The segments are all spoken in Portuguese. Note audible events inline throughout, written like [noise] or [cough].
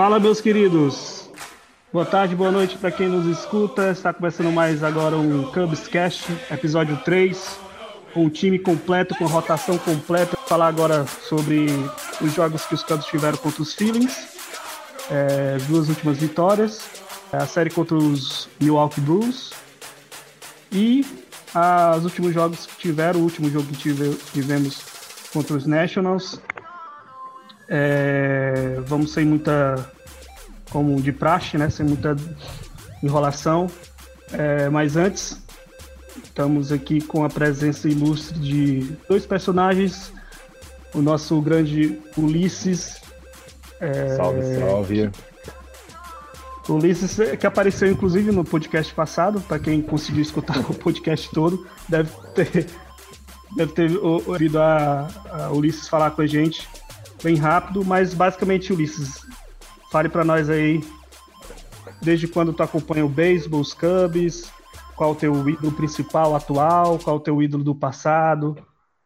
Fala, meus queridos. Boa tarde, boa noite para quem nos escuta. Está começando mais agora um Cubs Cast, episódio 3, com o time completo, com rotação completa. Vou falar agora sobre os jogos que os Cubs tiveram contra os Phillies, é, as duas últimas vitórias, a série contra os Milwaukee Brewers e os últimos jogos que tiveram, o último jogo que tive, tivemos contra os Nationals. É, vamos sem muita, como de praxe, né? Sem muita enrolação. É, mas antes, estamos aqui com a presença ilustre de dois personagens. O nosso grande Ulisses. É, salve, salve. Ulisses, que apareceu inclusive no podcast passado, para quem conseguiu escutar [laughs] o podcast todo, deve ter, deve ter ouvido a, a Ulisses falar com a gente bem rápido, mas basicamente, Ulisses, fale para nós aí desde quando tu acompanha o beisebol, os Cubs, qual o teu ídolo principal atual, qual o teu ídolo do passado,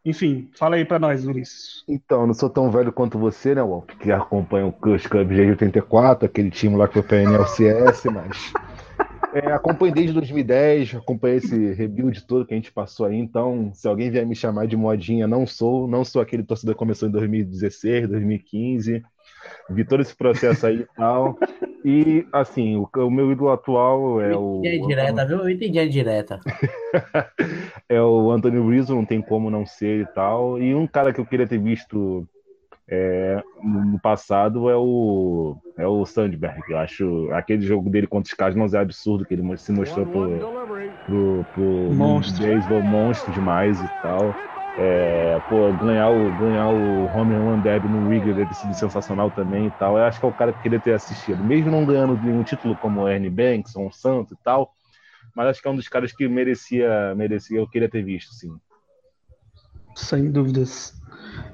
enfim, fala aí para nós, Ulisses. Então, eu não sou tão velho quanto você, né, Walt, que acompanha os Cubs desde 84, aquele time lá que foi pra NLCS, mas é, acompanhei desde 2010, acompanhei esse rebuild todo que a gente passou aí, então se alguém vier me chamar de modinha, não sou, não sou aquele torcedor que começou em 2016, 2015, vi todo esse processo aí e tal, e, assim, o, o meu ídolo atual é o. É direta, viu? Eu entendi a direta. [laughs] é o Anthony Rizzo, não tem como não ser e tal. E um cara que eu queria ter visto é, no passado é o, é o Sandberg. Eu acho aquele jogo dele contra os Cardinals é absurdo, que ele se mostrou pro, pro, pro monstro. baseball monstro demais e tal. É, pô, ganhar o, ganhar o home run derby no Wrigley deve ter sido sensacional também e tal. Eu acho que é o cara que queria ter assistido. Mesmo não ganhando nenhum título como o Ernie Banks ou o Santo e tal, mas acho que é um dos caras que merecia, merecia eu queria ter visto, sim. Sem dúvidas.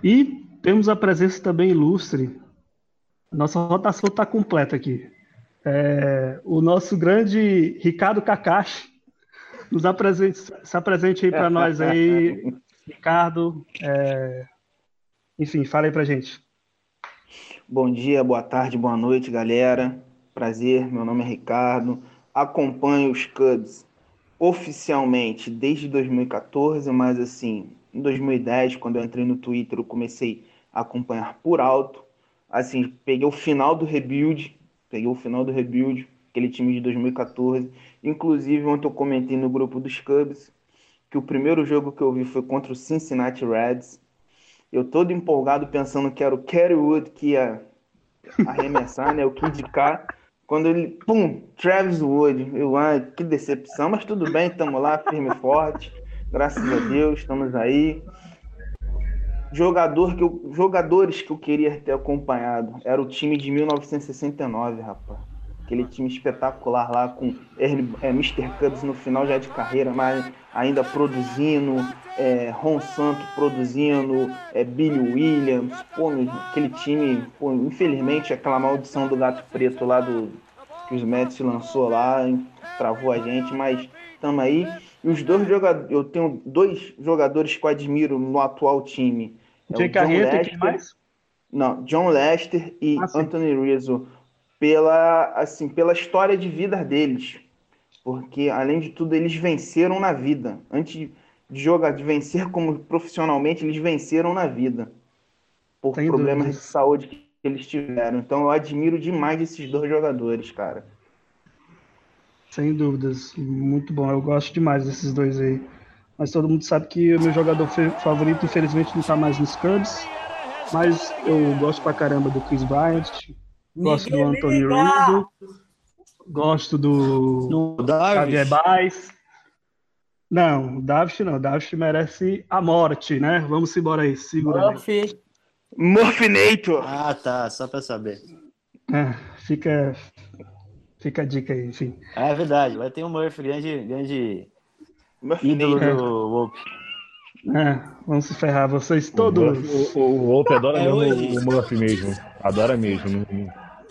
E temos a presença também ilustre. Nossa rotação está completa aqui. É, o nosso grande Ricardo Kakashi nos apresente, se apresente aí para [laughs] nós aí Ricardo, é... enfim, fala aí pra gente. Bom dia, boa tarde, boa noite, galera. Prazer, meu nome é Ricardo. Acompanho os Cubs oficialmente desde 2014, mas assim, em 2010, quando eu entrei no Twitter, eu comecei acompanhar por alto. Assim, peguei o final do rebuild, peguei o final do rebuild, aquele time de 2014. Inclusive, ontem eu comentei no grupo dos Cubs que o primeiro jogo que eu vi foi contra o Cincinnati Reds. Eu todo empolgado pensando que era o Kerry Wood que ia arremessar, né? O Kid K. Quando ele, pum, Travis Wood. Eu, ai, que decepção, mas tudo bem, estamos lá, firme e forte. Graças a Deus, estamos aí. Jogador que eu, jogadores que eu queria ter acompanhado era o time de 1969, rapaz aquele time espetacular lá com é, Mr. Cubs no final já de carreira, mas ainda produzindo, é, Ron Santo produzindo, é, Billy Williams, pô, aquele time, pô, infelizmente aquela maldição do gato preto lá do que os Mets lançou lá, travou a gente, mas estamos aí. E os dois jogadores, eu tenho dois jogadores que eu admiro no atual time. É Jay Carreto e quem mais? Não, John Lester e ah, Anthony Rizzo pela assim pela história de vida deles, porque além de tudo eles venceram na vida. Antes de jogar, de vencer como profissionalmente, eles venceram na vida por Sem problemas dúvidas. de saúde que eles tiveram. Então eu admiro demais esses dois jogadores, cara. Sem dúvidas, muito bom. Eu gosto demais desses dois aí. Mas todo mundo sabe que o meu jogador favorito, infelizmente, não está mais nos Cubs. Mas eu gosto pra caramba do Chris Bryant, Gosto do Anthony Rizzo. Gosto do, do Javier Baez. Não, o Davis não. O Davis merece a morte, né? Vamos embora aí. Segura Murphy. Morfinator. Ah, tá. Só pra saber. É, fica, fica a dica aí, enfim. É verdade. Vai ter um Murphy, grande, grande ídolo do [laughs] Wolf. É, vamos se ferrar, vocês todos. O, o, Wolf adora é mesmo o Murphy mesmo. Adora mesmo.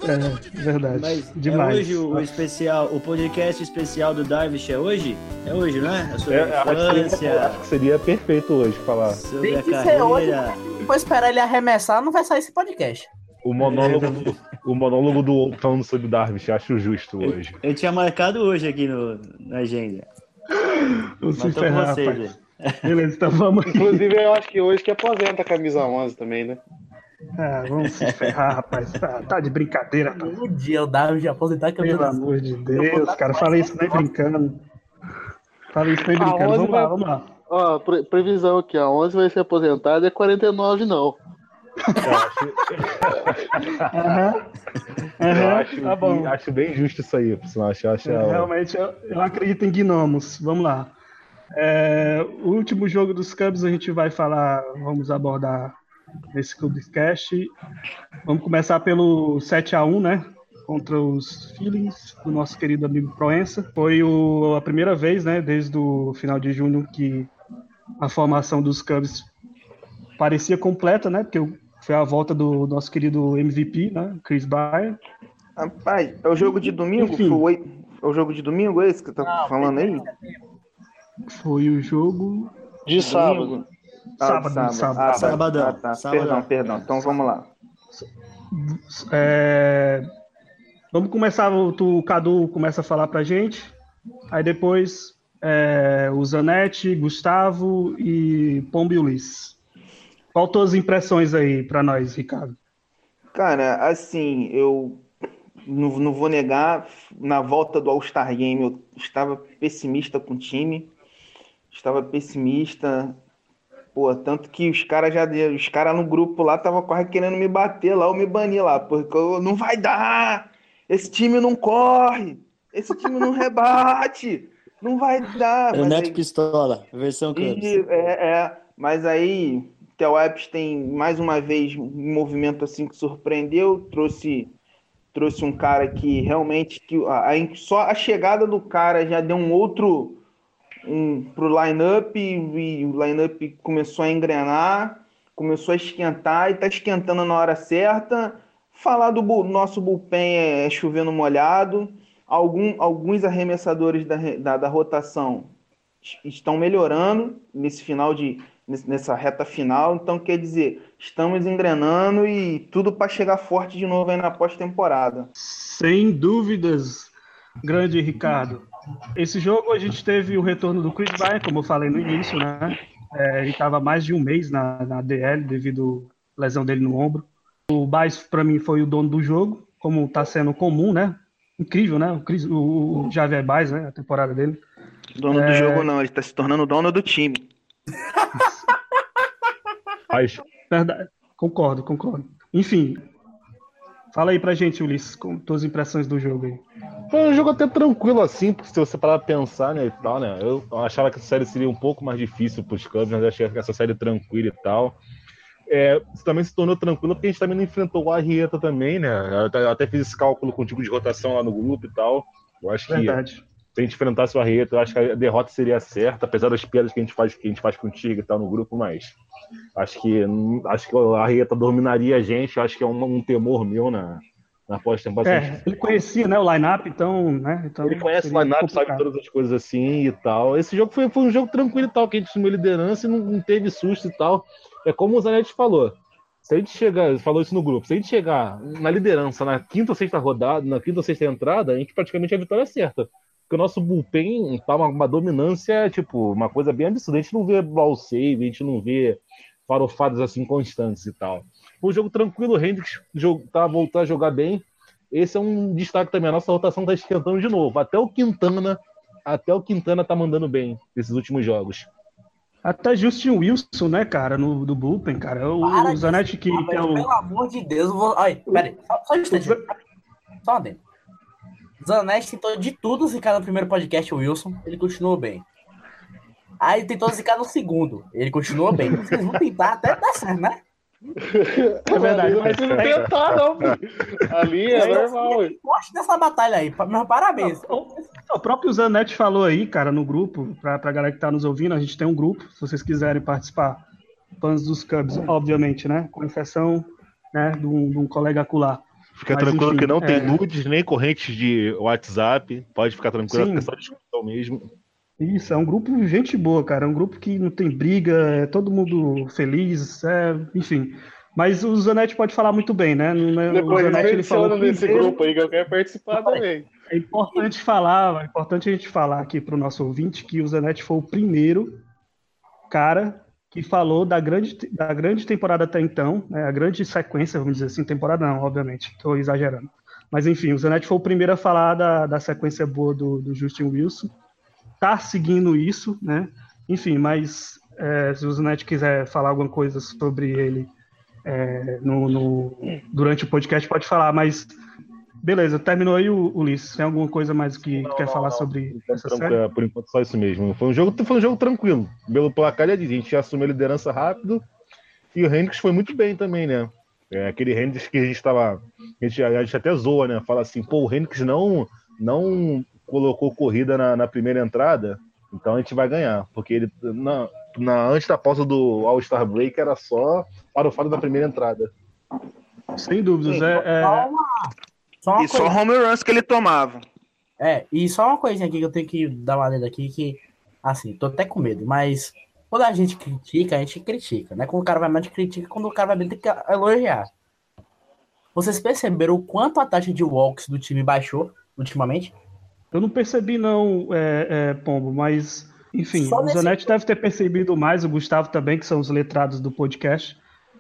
É, verdade. Mas Demais. é hoje o, especial, o podcast especial do Darvish é hoje? É hoje, não é? é sobre é, a infância. Acho que seria perfeito hoje falar. Sobre Tem a carreira. Hoje, depois esperar ele arremessar, não vai sair esse podcast. O monólogo, do, o monólogo do falando sobre o Darvish, acho justo hoje. Eu, eu tinha marcado hoje aqui no, na agenda. Vou se ferrar, vocês, rapaz. Beleza, então vamos aí. Inclusive, eu acho que hoje que aposenta a camisa 11 também, né? Ah, vamos se ferrar, rapaz. Tá, tá de brincadeira. Tá? Um dia o Darvish aposentar a camisa Pelo amor de Deus, cara. Falei isso nem brincando. Falei isso nem brincando. Vamos vai... lá, vamos lá. Ó, pre previsão aqui, a 11 vai ser aposentada, é 49 não. Eu acho, uhum. Uhum. Eu acho, tá bom. acho bem justo isso aí, pessoal. Acho, acho, Realmente, eu, eu acredito em gnomos. Vamos lá. É, o último jogo dos Cubs a gente vai falar, vamos abordar nesse Cubcast. Vamos começar pelo 7 a 1 né? Contra os Phillies, do nosso querido amigo Proença. Foi o, a primeira vez, né, desde o final de junho, que a formação dos Cubs parecia completa, né? Porque foi a volta do nosso querido MVP, né? Chris Bryant. Rapaz, é o jogo de domingo? Foi, é o jogo de domingo esse que tá Não, falando aí? Foi o jogo. De sábado. Ah, sábado, sábado. sábado. Ah, sábado. Ah, tá. Perdão, perdão. Então vamos lá. É... Vamos começar, o Cadu começa a falar pra gente. Aí depois é, o Zanetti, Gustavo e Pombo e Ulisses. Qual as impressões aí para nós, Ricardo? Cara, assim, eu não, não, vou negar, na volta do All-Star Game eu estava pessimista com o time, estava pessimista, pô, tanto que os caras já os caras no grupo lá estavam quase querendo me bater lá ou me banir lá, porque eu, não vai dar, esse time não corre, esse time não rebate, não vai dar. É o Neto aí... Pistola, versão Cubs. É, é, mas aí Theo Epstein, mais uma vez, um movimento assim que surpreendeu, trouxe trouxe um cara que realmente que a, a, só a chegada do cara já deu um outro um, pro lineup e, e o lineup começou a engrenar, começou a esquentar e tá esquentando na hora certa. Falar do nosso bullpen é, é chovendo molhado. Algum, alguns arremessadores da, da, da rotação estão melhorando nesse final de nessa reta final. Então, quer dizer, estamos engrenando e tudo para chegar forte de novo aí na pós-temporada. Sem dúvidas, grande Ricardo. Esse jogo a gente teve o retorno do Chris Bryant, como eu falei no início, né? É, ele estava mais de um mês na, na DL devido à lesão dele no ombro. O Baez, para mim, foi o dono do jogo, como está sendo comum, né? Incrível, né? O, Chris, o, o Javier Baez, né? A temporada dele. Dono é... do jogo não, ele está se tornando dono do time. [laughs] Mas... Verdade. Concordo, concordo. Enfim, fala aí pra gente, Ulisses, com tuas impressões do jogo aí. Foi um jogo até tranquilo assim, porque se você parar pra pensar, né, e tal, né, eu achava que essa série seria um pouco mais difícil pros Cubs, mas achei que essa série tranquila e tal. É, também se tornou tranquilo porque a gente também não enfrentou o Arrieta também, né? Eu até, eu até fiz esse cálculo com o tipo de rotação lá no grupo e tal. Eu acho Verdade. que se a gente enfrentasse o Arrieta, eu acho que a derrota seria certa, apesar das piadas que a gente faz, que a gente faz contigo e tal no grupo, mas acho que acho que o Arrieta dominaria a gente, acho que é um, um temor meu na, na pós-temporada. É, ele conhecia né, o line-up, então, né? Então ele conhece o line-up, sabe todas as coisas assim e tal. Esse jogo foi, foi um jogo tranquilo e tal, que a gente assumiu liderança e não, não teve susto e tal. É como o Zanetti falou. Se a gente chegar, falou isso no grupo, se a gente chegar na liderança na quinta ou sexta rodada, na quinta ou sexta entrada, a gente praticamente é a vitória certa. Porque o nosso bullpen tá uma, uma, dominância, tipo, uma coisa bem absurda. A gente não vê ball save, a gente não vê farofadas assim constantes e tal. Um jogo tranquilo, o Hendrix tá voltar a jogar bem. Esse é um destaque também. A nossa rotação tá esquentando de novo. Até o Quintana, até o Quintana tá mandando bem nesses últimos jogos. Até Justin Wilson, né, cara, no do bullpen, cara. O, o Zanetti que, que é o... Pelo amor de Deus, eu vou... Ai, peraí, só, só um instante. Só uma dentro. Zanetti tentou de tudo zicar no primeiro podcast, o Wilson, ele continuou bem. Aí tentou zicar no segundo, ele continuou bem. Vocês vão tentar até dar certo, né? É verdade. Mas não tentar, não. Ali é normal. Gosto dessa batalha aí. Meus parabéns. O, o próprio Zanetti falou aí, cara, no grupo, pra, pra galera que tá nos ouvindo, a gente tem um grupo, se vocês quiserem participar, fãs dos Cubs, obviamente, né? Com exceção né, de, um, de um colega acular. Fica Mas, tranquilo enfim, que não tem é... nudes nem correntes de WhatsApp. Pode ficar tranquilo, Sim. é só discussão mesmo. Isso, é um grupo de gente boa, cara. É um grupo que não tem briga, é todo mundo feliz, é, enfim. Mas o Zanetti pode falar muito bem, né? Depois o Zanetti, ele falou nesse primeiro... grupo aí que eu quero participar também. É importante falar, é importante a gente falar aqui para o nosso ouvinte que o Zanetti foi o primeiro cara que falou da grande, da grande temporada até então, né, a grande sequência, vamos dizer assim, temporada não, obviamente, estou exagerando. Mas enfim, o Zanetti foi o primeiro a falar da, da sequência boa do, do Justin Wilson. Tá seguindo isso, né? Enfim, mas é, se o Zanetti quiser falar alguma coisa sobre ele é, no, no, durante o podcast, pode falar, mas beleza, terminou aí, Ulisses. Tem alguma coisa mais que, não, quer não, falar não. sobre essa série? É, por enquanto, só isso mesmo. Foi um jogo, foi um jogo tranquilo. Pelo placar, a gente assumiu a liderança rápido e o Hendrix foi muito bem também, né? É, aquele Hendrix que a gente estava. A gente, a gente até zoa, né? Fala assim, pô, o Hendrix não, não colocou corrida na, na primeira entrada, então a gente vai ganhar. Porque ele, na, na, antes da pausa do All-Star Break, era só para o fato da primeira entrada. Sem dúvidas. É, é... Só uma e coisa... só home runs que ele tomava. É, e só uma coisinha aqui que eu tenho que dar uma lenda aqui, que, assim, tô até com medo, mas quando a gente critica, a gente critica, né? Quando o cara vai mais, critica, quando o cara vai bem, tem que elogiar. Vocês perceberam o quanto a taxa de walks do time baixou ultimamente? Eu não percebi, não, é, é, Pombo, mas, enfim, Só o Zanetti deve ter percebido mais, o Gustavo também, que são os letrados do podcast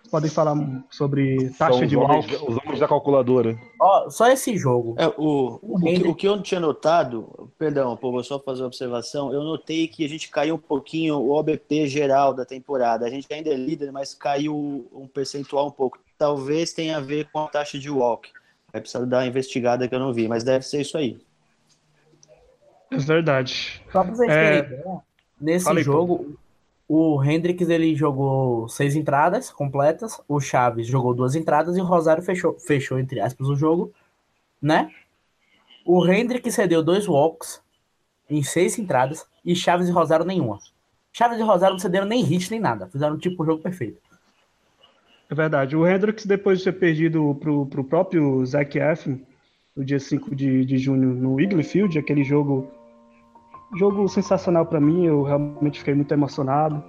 podem falar sobre taxa de walk. Os homens da calculadora. Ó, só esse jogo. É, o, o, que, o, que, eu tinha notado, perdão, pô, vou só fazer uma observação. Eu notei que a gente caiu um pouquinho o OBP geral da temporada. A gente ainda é líder, mas caiu um percentual um pouco. Talvez tenha a ver com a taxa de walk. Vai precisar dar uma investigada que eu não vi, mas deve ser isso aí. É verdade. Só pra vocês é... terem ideia, nesse Falei, jogo, pô o Hendrix ele jogou seis entradas completas, o Chaves jogou duas entradas e o Rosário fechou, fechou entre aspas o jogo, né? O Hendrix cedeu dois walks em seis entradas e Chaves e Rosário nenhuma. Chaves e Rosário não cederam nem hit nem nada, fizeram tipo o jogo perfeito. É verdade. O Hendrix, depois de ter perdido pro, pro próprio Zach Efron, no dia 5 de, de junho no Eagle Field, aquele jogo jogo sensacional para mim, eu realmente fiquei muito emocionado,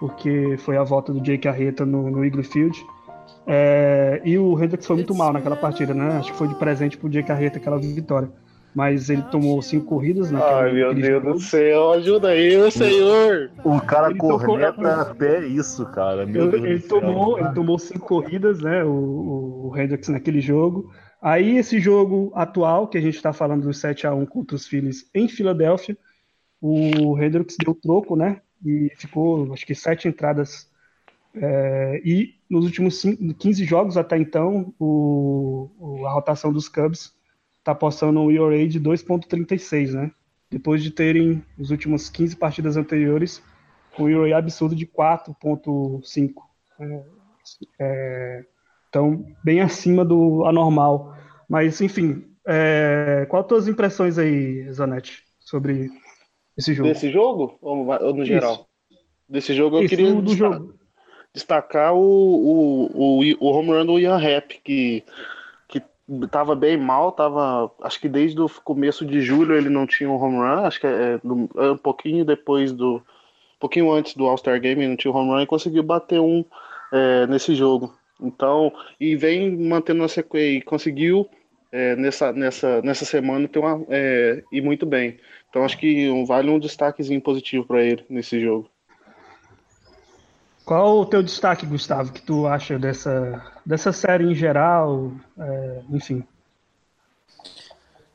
porque foi a volta do Jake Arreta no, no Eagle Field. É, e o Hendrix foi muito mal naquela partida, né? Acho que foi de presente pro Jake Arreta aquela vitória. Mas ele tomou cinco corridas naquela Ai, meu Deus jogo. do céu, ajuda aí, senhor! O cara ele corneta tocou... até isso, cara. Meu Deus ele, tomou, ele tomou cinco corridas, né? O, o Hendrix naquele jogo. Aí esse jogo atual, que a gente está falando do 7 a 1 contra os Phillies em Filadélfia, o Hendrix deu troco, né? E ficou, acho que, sete entradas. É, e nos últimos cinco, 15 jogos até então, o, o a rotação dos Cubs está postando um ERA de 2,36, né? Depois de terem, nos últimos 15 partidas anteriores, um ERA absurdo de 4,5. É, é, então, bem acima do anormal. Mas, enfim, é, quais as tuas impressões aí, Zanetti, sobre esse jogo. Desse jogo? Ou, ou no geral? Isso. Desse jogo eu Isso, queria destacar, jogo. destacar o, o, o, o home run do Ian Rap, que, que tava bem mal, tava. Acho que desde o começo de julho ele não tinha um home run, acho que é, é um pouquinho depois do. Um pouquinho antes do All-Star Game ele não tinha um home run e conseguiu bater um é, nesse jogo. Então, e vem mantendo a sequência, e conseguiu é, nessa, nessa, nessa semana ter uma, é, ir muito bem. Então acho que vale um destaquezinho positivo para ele nesse jogo. Qual o teu destaque, Gustavo, que tu acha dessa, dessa série em geral? É, enfim.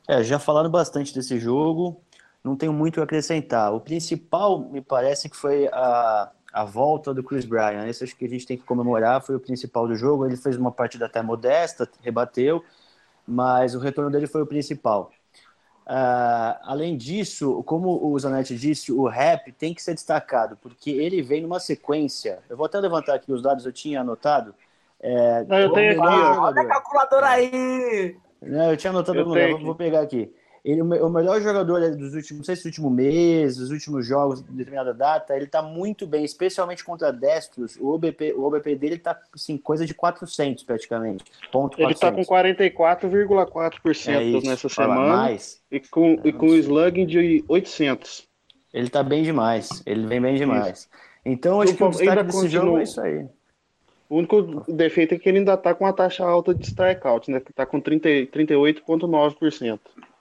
É, já falaram bastante desse jogo, não tenho muito a acrescentar. O principal, me parece que foi a, a volta do Chris Bryan. Esse acho que a gente tem que comemorar, foi o principal do jogo. Ele fez uma partida até modesta, rebateu, mas o retorno dele foi o principal. Uh, além disso, como o Zanetti disse, o rap tem que ser destacado, porque ele vem numa sequência. Eu vou até levantar aqui os dados, eu tinha anotado. É, Não, eu tenho aqui. Olha a calculadora aí! Não, eu tinha anotado algum lugar, vou pegar aqui. Ele, o melhor jogador dos últimos, não sei se dos últimos meses, dos últimos jogos, de determinada data, ele tá muito bem, especialmente contra destros. O OBP, o OBP dele tá, assim, coisa de 400 praticamente. Ponto ele 400. tá com 44,4% é nessa semana. Mais. E com, e com o slugging de 800. Ele tá bem demais. Ele vem bem demais. Isso. Então, acho que o destaque desse continua... jogo é isso aí. O único defeito é que ele ainda tá com uma taxa alta de strikeout, né? Que tá com 38,9%.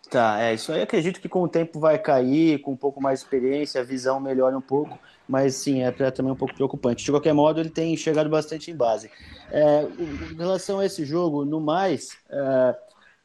Tá, é, isso aí acredito que com o tempo vai cair, com um pouco mais de experiência, a visão melhora um pouco, mas sim, é, é também um pouco preocupante. De qualquer modo, ele tem chegado bastante em base. É, em relação a esse jogo, no mais, é,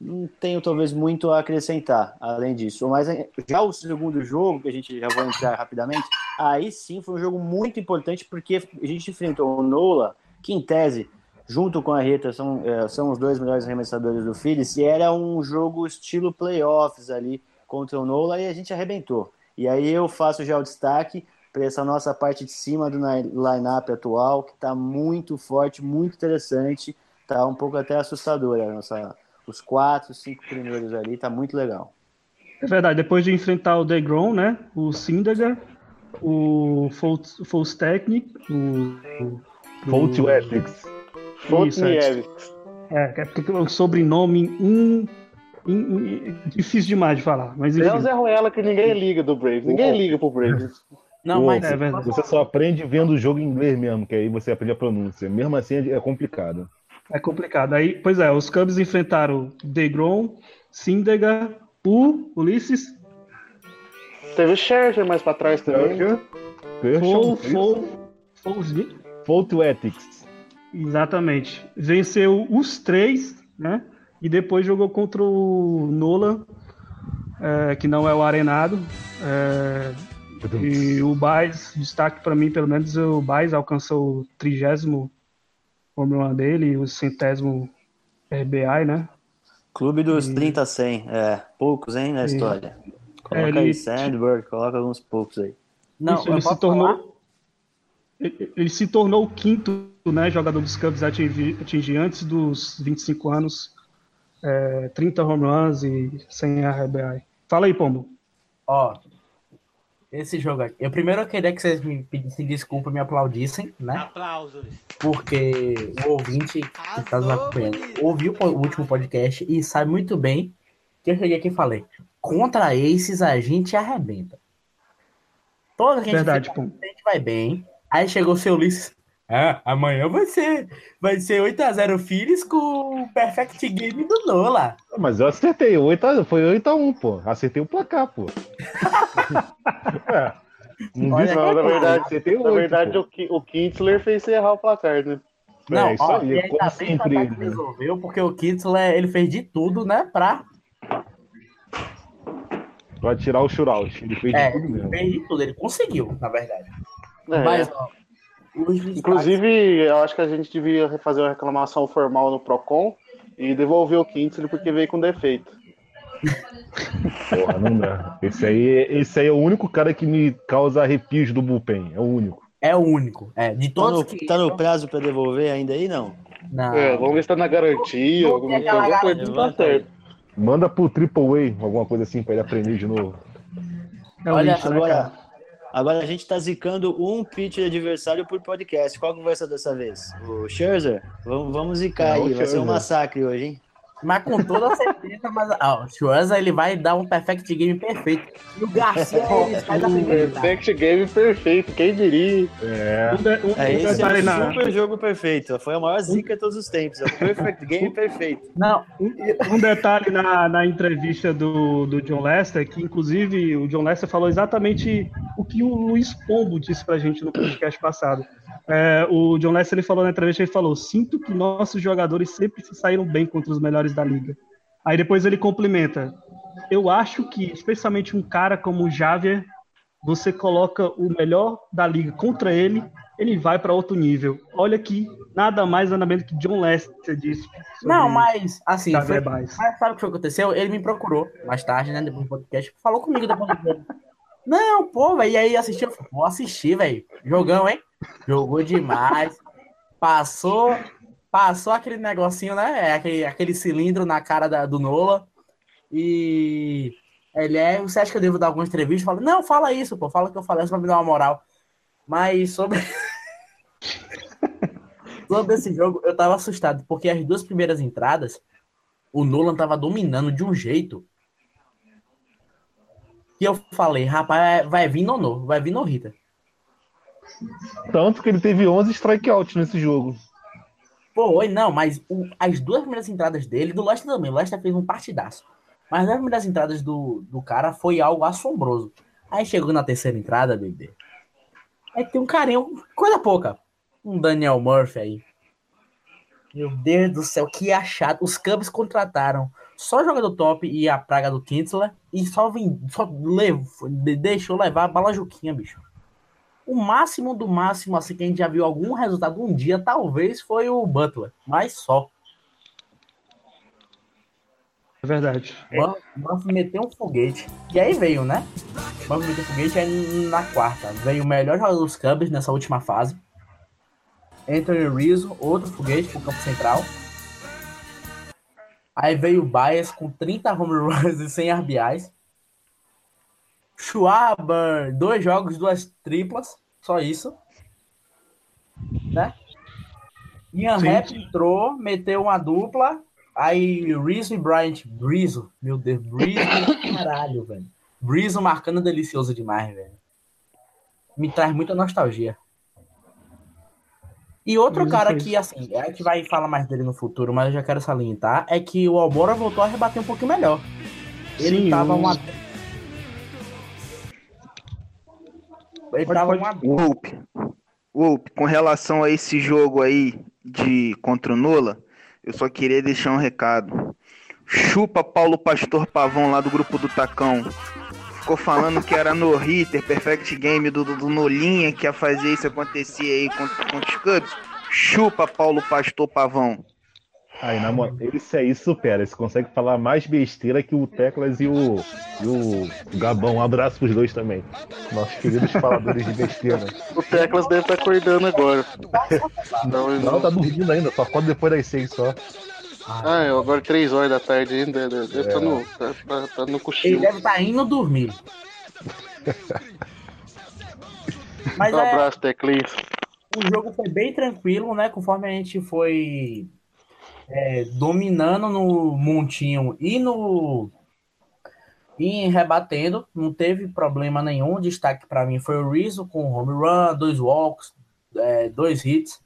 não tenho talvez muito a acrescentar além disso. Mas já o segundo jogo, que a gente já vai entrar rapidamente, aí sim foi um jogo muito importante porque a gente enfrentou o Nola, que em tese junto com a Rita, são, é, são os dois melhores arremessadores do Phillies, e era um jogo estilo playoffs ali contra o Nola e a gente arrebentou. E aí eu faço já o destaque para essa nossa parte de cima do line-up atual, que está muito forte, muito interessante, está um pouco até assustadora. Nossa, os quatro, cinco primeiros ali, está muito legal. É verdade, depois de enfrentar o DeGrom, né, o Sindegar, o Fultz Technic, o... Fultz Ethics. Fonte é, é, é porque o sobrenome um, um, um, difícil demais de falar. Mas enfim. É o Zé Ruela que ninguém liga do Braves. Ninguém liga pro Braves. [laughs] Não, mas é você só aprende vendo o jogo em inglês mesmo, que aí você aprende a pronúncia. Mesmo assim é complicado. É complicado. Aí, pois é, os Cubs enfrentaram Degrom, Sindega, Pu, Ulisses. Teve o Scherzer mais pra trás também. Fou, Fou, Fou, Ethics. Exatamente. Venceu os três, né? E depois jogou contra o Nolan, é, que não é o Arenado. É, e o Baez, destaque para mim, pelo menos o Baez alcançou o trigésimo home run dele o centésimo RBI, né? Clube dos e... 30 a 100, é, poucos, hein, na e... história. Coloca é, ele... aí Sandberg, coloca alguns poucos aí. Não, Isso, ele se tornou ele, ele se tornou o quinto né, jogador dos Cubs a atingir, atingir antes dos 25 anos é, 30 home runs e 100 RBI. Fala aí, Pombo. Ó, esse jogo aqui. Eu primeiro queria que vocês me pedissem desculpa e me aplaudissem, né? Aplausos. Porque o ouvinte que está nos acompanhando ouviu o último podcast e sabe muito bem que eu cheguei aqui e falei: contra esses a gente arrebenta. Toda a gente, Verdade, fica, a gente vai bem. Aí chegou o seu Ulisses. Ah, amanhã vai ser, vai ser 8x0 Phillies com o Perfect Game do Nola. Mas eu acertei, 8 foi 8x1, pô. Acertei o placar, pô. [laughs] é. Não, Olha, não na verdade, acertei 8, na verdade o, o Kinsler fez você errar o placar, né? Não, é, isso ó, aí, como sempre. Ele resolveu, porque o Kinsler ele fez de tudo, né, pra... Pra tirar o shootout. Ele fez é, de tudo mesmo. Ele fez de tudo, ele conseguiu, na verdade. É. Mas, ó, Inclusive, eu acho que a gente devia fazer uma reclamação formal no Procon e devolver o Kinsley porque veio com defeito. Porra, não dá. Esse aí, esse aí é o único cara que me causa arrepios do bullpen. É o único. É o único. É, de todos tá no, que... tá no prazo para devolver ainda aí, não? Não. É, vamos ver se tá na garantia. Alguma coisa, tá certo. Manda pro Triple A, alguma coisa assim, pra ele aprender de novo. É Olha, lixo, né, agora, a gente tá zicando um pitcher adversário por podcast. Qual que vai ser dessa vez? O Scherzer? Vamos, vamos zicar Não, aí, vai ser um massacre hoje, hein? Mas com toda certeza, mas ó, o Schwarza ele vai dar um perfect game perfeito. E o Garcia [laughs] ele faz a primeira. Perfect game perfeito, quem diria? É, um, um, é esse é super jogo perfeito. Foi a maior zica de todos os tempos. É o perfect game [laughs] perfeito. Não, um, detalhe na, na entrevista do, do John Lester, que inclusive o John Lester falou exatamente o que o Luiz Pombo disse pra gente no podcast passado. É, o John Lester ele falou na entrevista, ele falou: sinto que nossos jogadores sempre se saíram bem contra os melhores da liga. Aí depois ele complementa: eu acho que, especialmente um cara como o Javier, você coloca o melhor da liga contra ele, ele vai para outro nível. Olha que nada mais nada menos que John Lester disse. Não, mas assim, foi, mas sabe o que aconteceu? Ele me procurou mais tarde, né, depois do podcast, falou comigo depois do. Não, pô, velho, e aí assistiu, vou assistir, velho. Jogão, hein? Jogou demais. Passou, passou aquele negocinho, né? É, aquele, aquele cilindro na cara da, do Nola. E ele é. Você acha que eu devo dar alguma entrevista? Fala, não, fala isso, pô. Fala que eu falei isso pra me dar uma moral. Mas sobre. [laughs] sobre esse jogo, eu tava assustado, porque as duas primeiras entradas, o Nolan tava dominando de um jeito. Que eu falei, rapaz, vai vir no vai vir no Rita. Tanto que ele teve 11 strikeouts nesse jogo. Foi, não, mas o, as duas primeiras entradas dele, do Leicester também, o Leicester fez um partidaço. Mas as duas primeiras entradas do, do cara foi algo assombroso. Aí chegou na terceira entrada, bebê. Aí tem um carinho, coisa pouca. Um Daniel Murphy aí. Meu Deus do céu, que achado. Os Cubs contrataram só jogador top e a praga do Kinsler e só, vem, só levou, deixou levar a bala Juquinha, bicho. O máximo do máximo, assim, que a gente já viu algum resultado um dia, talvez foi o Butler, mas só. É verdade. Banff meteu um foguete. E aí veio, né? Banff meteu um foguete aí na quarta. Veio o melhor jogador dos Cubs nessa última fase. Anthony Rizzo, outro foguete pro campo central. Aí veio o Bias com 30 home runs e 100 RBIs. Schwaber, dois jogos, duas triplas, só isso. Né? Ian Rap entrou, meteu uma dupla. Aí Rizzo e Bryant. Rizzo, meu Deus, Rizzo, [coughs] caralho, velho. Rizzo marcando delicioso demais, velho. Me traz muita nostalgia. E outro cara que, assim, é que vai falar mais dele no futuro, mas eu já quero salientar, é que o Albora voltou a rebater um pouquinho melhor. Ele Sim, tava uma. Ele pode, tava pode. uma. Whoop. Whoop, com relação a esse jogo aí de contra o Nola, eu só queria deixar um recado. Chupa Paulo Pastor Pavão lá do grupo do Tacão. Ficou falando que era no hitter, perfect game do, do, do Nolinha que ia fazer isso acontecer aí contra, contra os Cubs. Chupa Paulo Pastor Pavão. Aí, na moral, esse aí supera. Esse consegue falar mais besteira que o Teclas e o, e o Gabão. Um abraço pros dois também. Nossos queridos faladores de besteira. O Teclas deve estar tá acordando agora. [laughs] Não, não, tá dormindo ainda, só acorda depois das seis só. Ah, eu agora três horas da tarde ainda. Deve estar é. tá no, tá, tá, tá no cochilo. Ele deve estar tá indo dormir. [laughs] Mas um é, abraço, Teclis. O jogo foi bem tranquilo, né? Conforme a gente foi é, dominando no montinho e no e rebatendo, não teve problema nenhum. O destaque para mim foi o Rizzo com home run, dois walks, é, dois hits,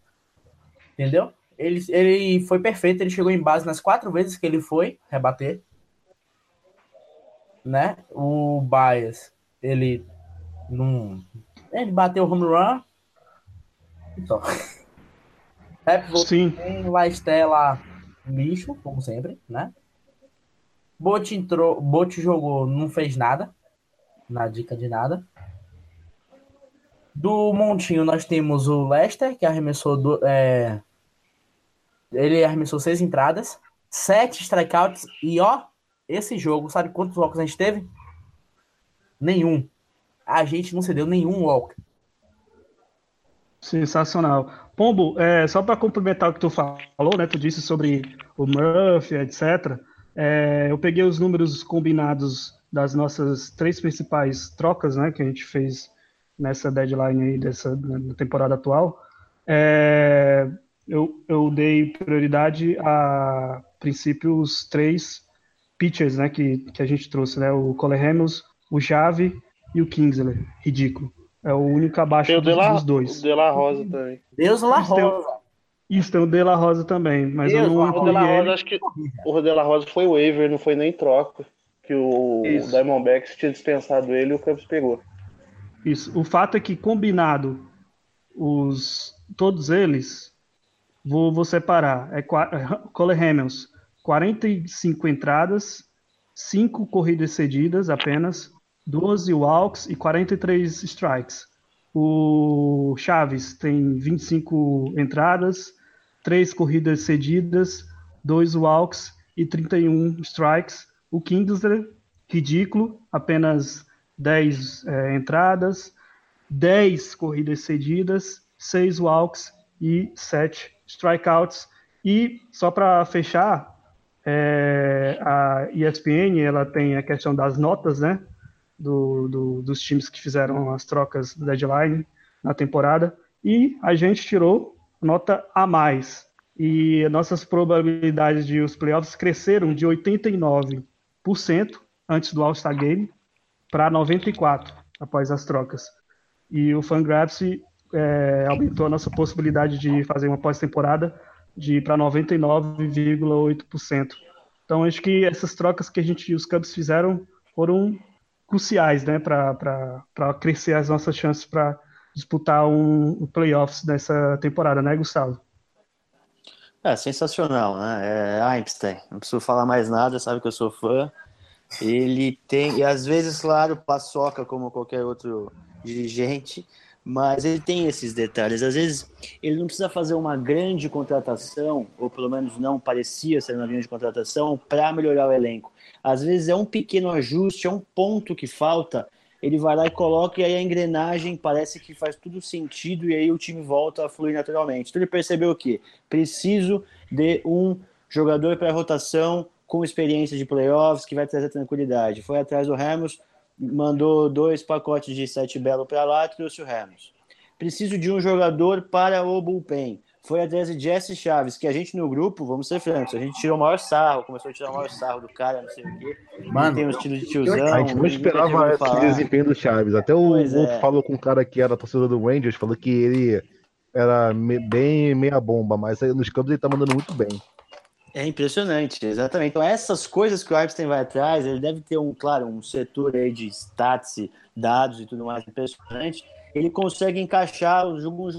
entendeu? Ele, ele foi perfeito, ele chegou em base nas quatro vezes que ele foi rebater. Né? O Bias, ele não. Ele bateu o home run. Então. [laughs] Sim. La Estela, lixo, como sempre, né? Bot entrou, Bot jogou, não fez nada. Na dica de nada. Do Montinho, nós temos o Lester, que arremessou do, é, ele arremessou seis entradas, sete strikeouts e ó, esse jogo, sabe quantos walks a gente teve? Nenhum. A gente não cedeu nenhum walk. Sensacional. Pombo, é, só para complementar o que tu falou, né? Tu disse sobre o Murphy, etc. É, eu peguei os números combinados das nossas três principais trocas, né? Que a gente fez nessa deadline aí dessa na temporada atual. É, eu, eu dei prioridade a princípio os três pitchers né, que, que a gente trouxe, né? O Cole Hamels, o Jave e o Kingsley. Ridículo. É o único abaixo dos, La, dos, dois. O De La Rosa também. Deus La Rosa. Isso, tem o De La Rosa também, mas Deus, eu não o De La Rosa, acho que o De La Rosa foi waiver, não foi nem troca. Que o, o Diamondbacks tinha dispensado ele e o Cubs pegou. Isso. O fato é que combinado os todos eles Vou, vou separar. É, [laughs] Cole Hamels, 45 entradas, 5 corridas cedidas apenas, 12 walks e 43 strikes. O Chaves tem 25 entradas, 3 corridas cedidas, 2 walks e 31 strikes. O Kingsley, ridículo, apenas 10 é, entradas, 10 corridas cedidas, 6 walks e 7 strikeouts. E só para fechar, é, a ESPN ela tem a questão das notas, né? Do, do, dos times que fizeram as trocas deadline na temporada. E a gente tirou nota a mais. E nossas probabilidades de os playoffs cresceram de 89% antes do All-Star Game para 94% após as trocas. E o Fangraphs é, aumentou a nossa possibilidade de fazer uma pós-temporada de para 99,8%. Então acho que essas trocas que a gente os Cubs fizeram foram cruciais, né, para crescer as nossas chances para disputar um, um playoffs nessa temporada, né, Gustavo? É sensacional, né? É Einstein, não preciso falar mais nada, sabe que eu sou fã. Ele tem, e às vezes, claro, paçoca como qualquer outro dirigente, mas ele tem esses detalhes. Às vezes ele não precisa fazer uma grande contratação, ou pelo menos não parecia ser uma grande contratação, para melhorar o elenco. Às vezes é um pequeno ajuste, é um ponto que falta, ele vai lá e coloca, e aí a engrenagem parece que faz tudo sentido, e aí o time volta a fluir naturalmente. Então ele percebeu o quê? Preciso de um jogador para rotação com experiência de playoffs que vai trazer tranquilidade. Foi atrás do Ramos, mandou dois pacotes de sete belo para lá, trouxe o Ramos. Preciso de um jogador para o bullpen. Foi atrás de Jesse Chaves, que a gente no grupo, vamos ser francos, a gente tirou o maior sarro, começou a tirar o maior sarro do cara, não sei o quê. Mano, tem um estilo de tiozão. A gente não esperava esse desempenho do Chaves. Até o outro é. falou com um cara que era torcedor do Rangers, falou que ele era bem meia bomba, mas aí nos campos ele tá mandando muito bem. É impressionante, exatamente. Então, essas coisas que o Epstein vai atrás, ele deve ter um, claro, um setor aí de stats, dados e tudo mais impressionante. Ele consegue encaixar alguns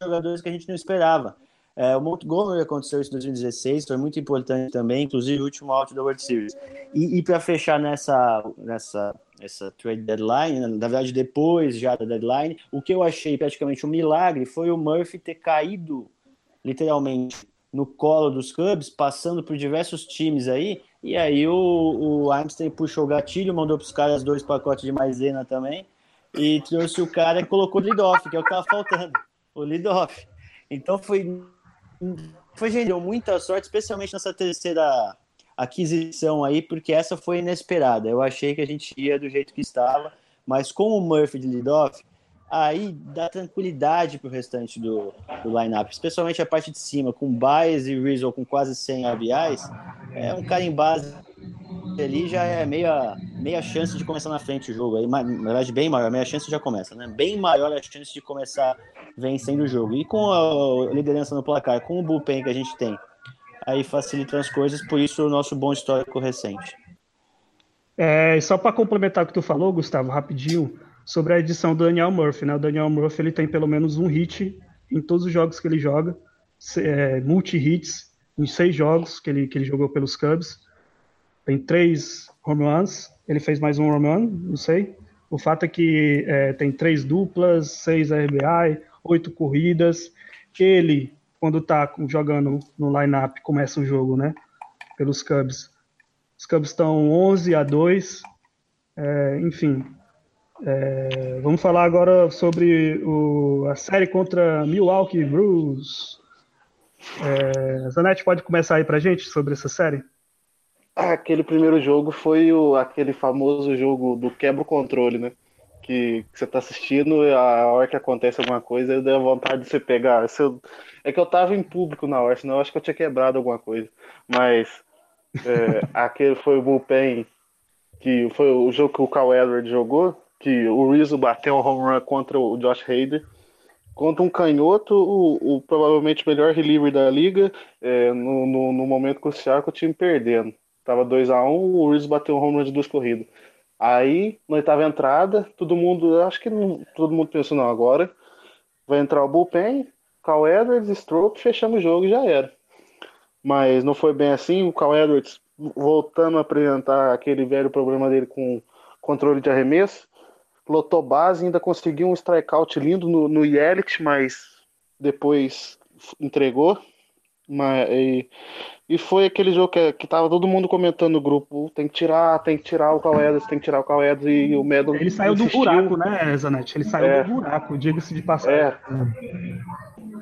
jogadores que a gente não esperava. É, o Montgomery aconteceu isso em 2016, foi muito importante também, inclusive o último out da World Series. E, e para fechar nessa, nessa essa trade deadline, né, na verdade depois já da deadline, o que eu achei praticamente um milagre foi o Murphy ter caído literalmente no colo dos Cubs, passando por diversos times aí, e aí o, o Einstein puxou o gatilho, mandou para os caras dois pacotes de maisena também, e trouxe o cara e colocou o lead-off, que é o que estava faltando, o lead-off. Então foi, foi gente, deu muita sorte, especialmente nessa terceira aquisição aí, porque essa foi inesperada. Eu achei que a gente ia do jeito que estava, mas com o Murphy de lead-off, aí dá tranquilidade para o restante do, do lineup, especialmente a parte de cima, com Baez e Rizzo com quase 100 RBIs, é um cara em base ali já é meia, meia chance de começar na frente o jogo, aí, na verdade bem maior, meia chance já começa, né? Bem maior a chance de começar vencendo o jogo. E com a liderança no placar, com o bullpen que a gente tem, aí facilita as coisas, por isso o nosso bom histórico recente. É, só para complementar o que tu falou, Gustavo, rapidinho, sobre a edição do Daniel Murphy. Né? O Daniel Murphy ele tem pelo menos um hit em todos os jogos que ele joga, é, multi-hits em seis jogos que ele, que ele jogou pelos Cubs. Tem três home runs, ele fez mais um home run, não sei. O fato é que é, tem três duplas, seis RBI, oito corridas. Ele, quando tá jogando no line-up, começa o jogo, né? Pelos Cubs. Os Cubs estão 11 a 2. É, enfim, é, vamos falar agora sobre o, a série contra Milwaukee Brewers. É, Zanetti pode começar aí pra gente sobre essa série? Aquele primeiro jogo foi o, aquele famoso jogo do quebra o controle, né? Que, que você tá assistindo a hora que acontece alguma coisa, deu vontade de você pegar. Eu, é que eu tava em público na hora, senão eu acho que eu tinha quebrado alguma coisa. Mas é, [laughs] aquele foi o bullpen, que foi o jogo que o Cal Edward jogou que o Rizzo bateu um home run contra o Josh Hader. Contra um canhoto, o, o provavelmente melhor reliever da liga, é, no, no, no, momento crucial que o time perdendo. Tava 2 a 1 um, o Rizzo bateu um home run de duas corridas. Aí, na oitava entrada, todo mundo, acho que não, todo mundo pensou, não, agora vai entrar o bullpen, Cal Edwards, Stroke, fechamos o jogo e já era. Mas não foi bem assim, o Cal Edwards voltando a apresentar aquele velho problema dele com controle de arremesso, lotou base, ainda conseguiu um strikeout lindo no, no Yelich, mas depois entregou. Mas, e, e, foi aquele jogo que, que tava todo mundo comentando no grupo: tem que tirar, tem que tirar o Cauedas, tem que tirar o Cauedas e o Medon. Ele saiu insistiu. do buraco, né, Zanetti? Ele saiu é, do buraco, diga-se de passagem. É.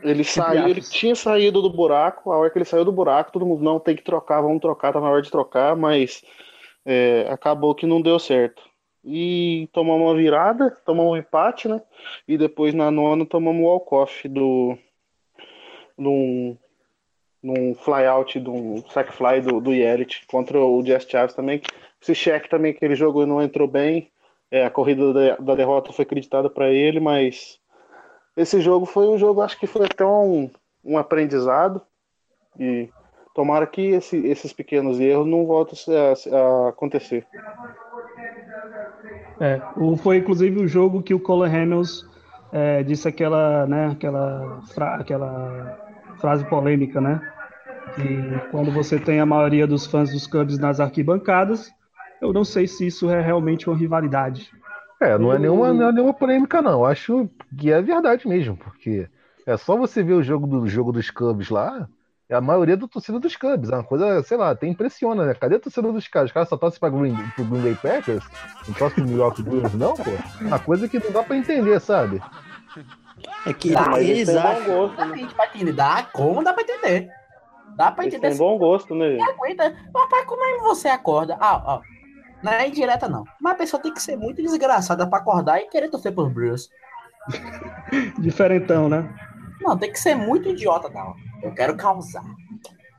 Ele saiu, ele tinha saído do buraco, a hora que ele saiu do buraco, todo mundo, não, tem que trocar, vamos trocar, tá na hora de trocar, mas é, acabou que não deu certo e tomamos uma virada, tomamos um empate, né? E depois na nona tomamos o walk-off do num, num fly-out, num sack fly do, do Yelich contra o Jess Chaves também. Esse cheque também que ele jogou não entrou bem. É, a corrida da, da derrota foi acreditada para ele, mas esse jogo foi um jogo, acho que foi até um, um aprendizado. E tomara que esse, esses pequenos erros não voltem a, a acontecer. É, foi inclusive o jogo que o Cole Hamels é, disse aquela, né, aquela, fra aquela frase polêmica, né? Que quando você tem a maioria dos fãs dos Cubs nas arquibancadas, eu não sei se isso é realmente uma rivalidade. É, não é nenhuma, não é nenhuma polêmica, não. Acho que é verdade mesmo, porque é só você ver o jogo do jogo dos Cubs lá, a maioria do torcida dos Cubs. É uma coisa, sei lá, até impressiona, né? Cadê a torcida dos caras? Os caras só torcem pra Green, pro Green Bay Packers? Não torcem pro New York Blues, não, pô? Uma coisa que não dá pra entender, sabe? É que dá, eles acham... Bom gosto, né? pra entender. Dá, como dá pra entender? Dá pra entender. Tem bom gosto, né? Aguenta. Rapaz, como é que você acorda? Ah, ó. Não é indireta, não. Mas a pessoa tem que ser muito desgraçada pra acordar e querer torcer pros Bruce. [laughs] Diferentão, né? Não, tem que ser muito idiota, não. Eu quero causar.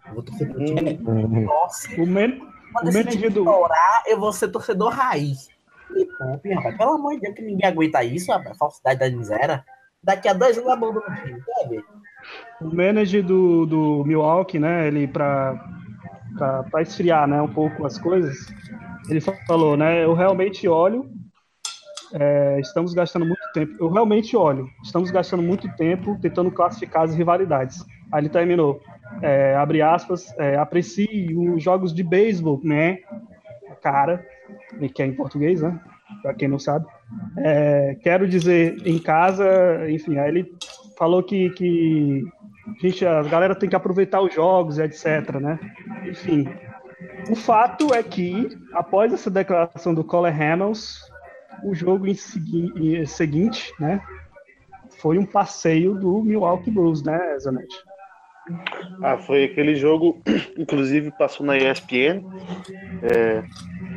Eu vou torcer pro time. Nossa. O, men Quando o esse do... Eu vou ser torcedor raiz. Me poupe, rapaz. Pelo amor de Deus, que ninguém aguenta isso, rapaz. Falsidade da miséria. Daqui a dois anos abandona o time. Quer ver? O manager do, do Milwaukee, né? Ele, pra, pra, pra esfriar né, um pouco as coisas, ele falou, né? Eu realmente olho é, estamos gastando muito tempo. Eu realmente olho. Estamos gastando muito tempo tentando classificar as rivalidades. Aí ele terminou. É, abre aspas. É, aprecie os jogos de beisebol, né? Cara, que é em português, né? Para quem não sabe. É, quero dizer, em casa, enfim, aí ele falou que, que gente, a galera tem que aproveitar os jogos, etc, né? Enfim, o fato é que, após essa declaração do Cole Hamels, o jogo em, segui em seguinte, né, foi um passeio do Milwaukee Blues, né, Zanetti? Ah, foi aquele jogo, [clears throat] inclusive passou na ESPN, é,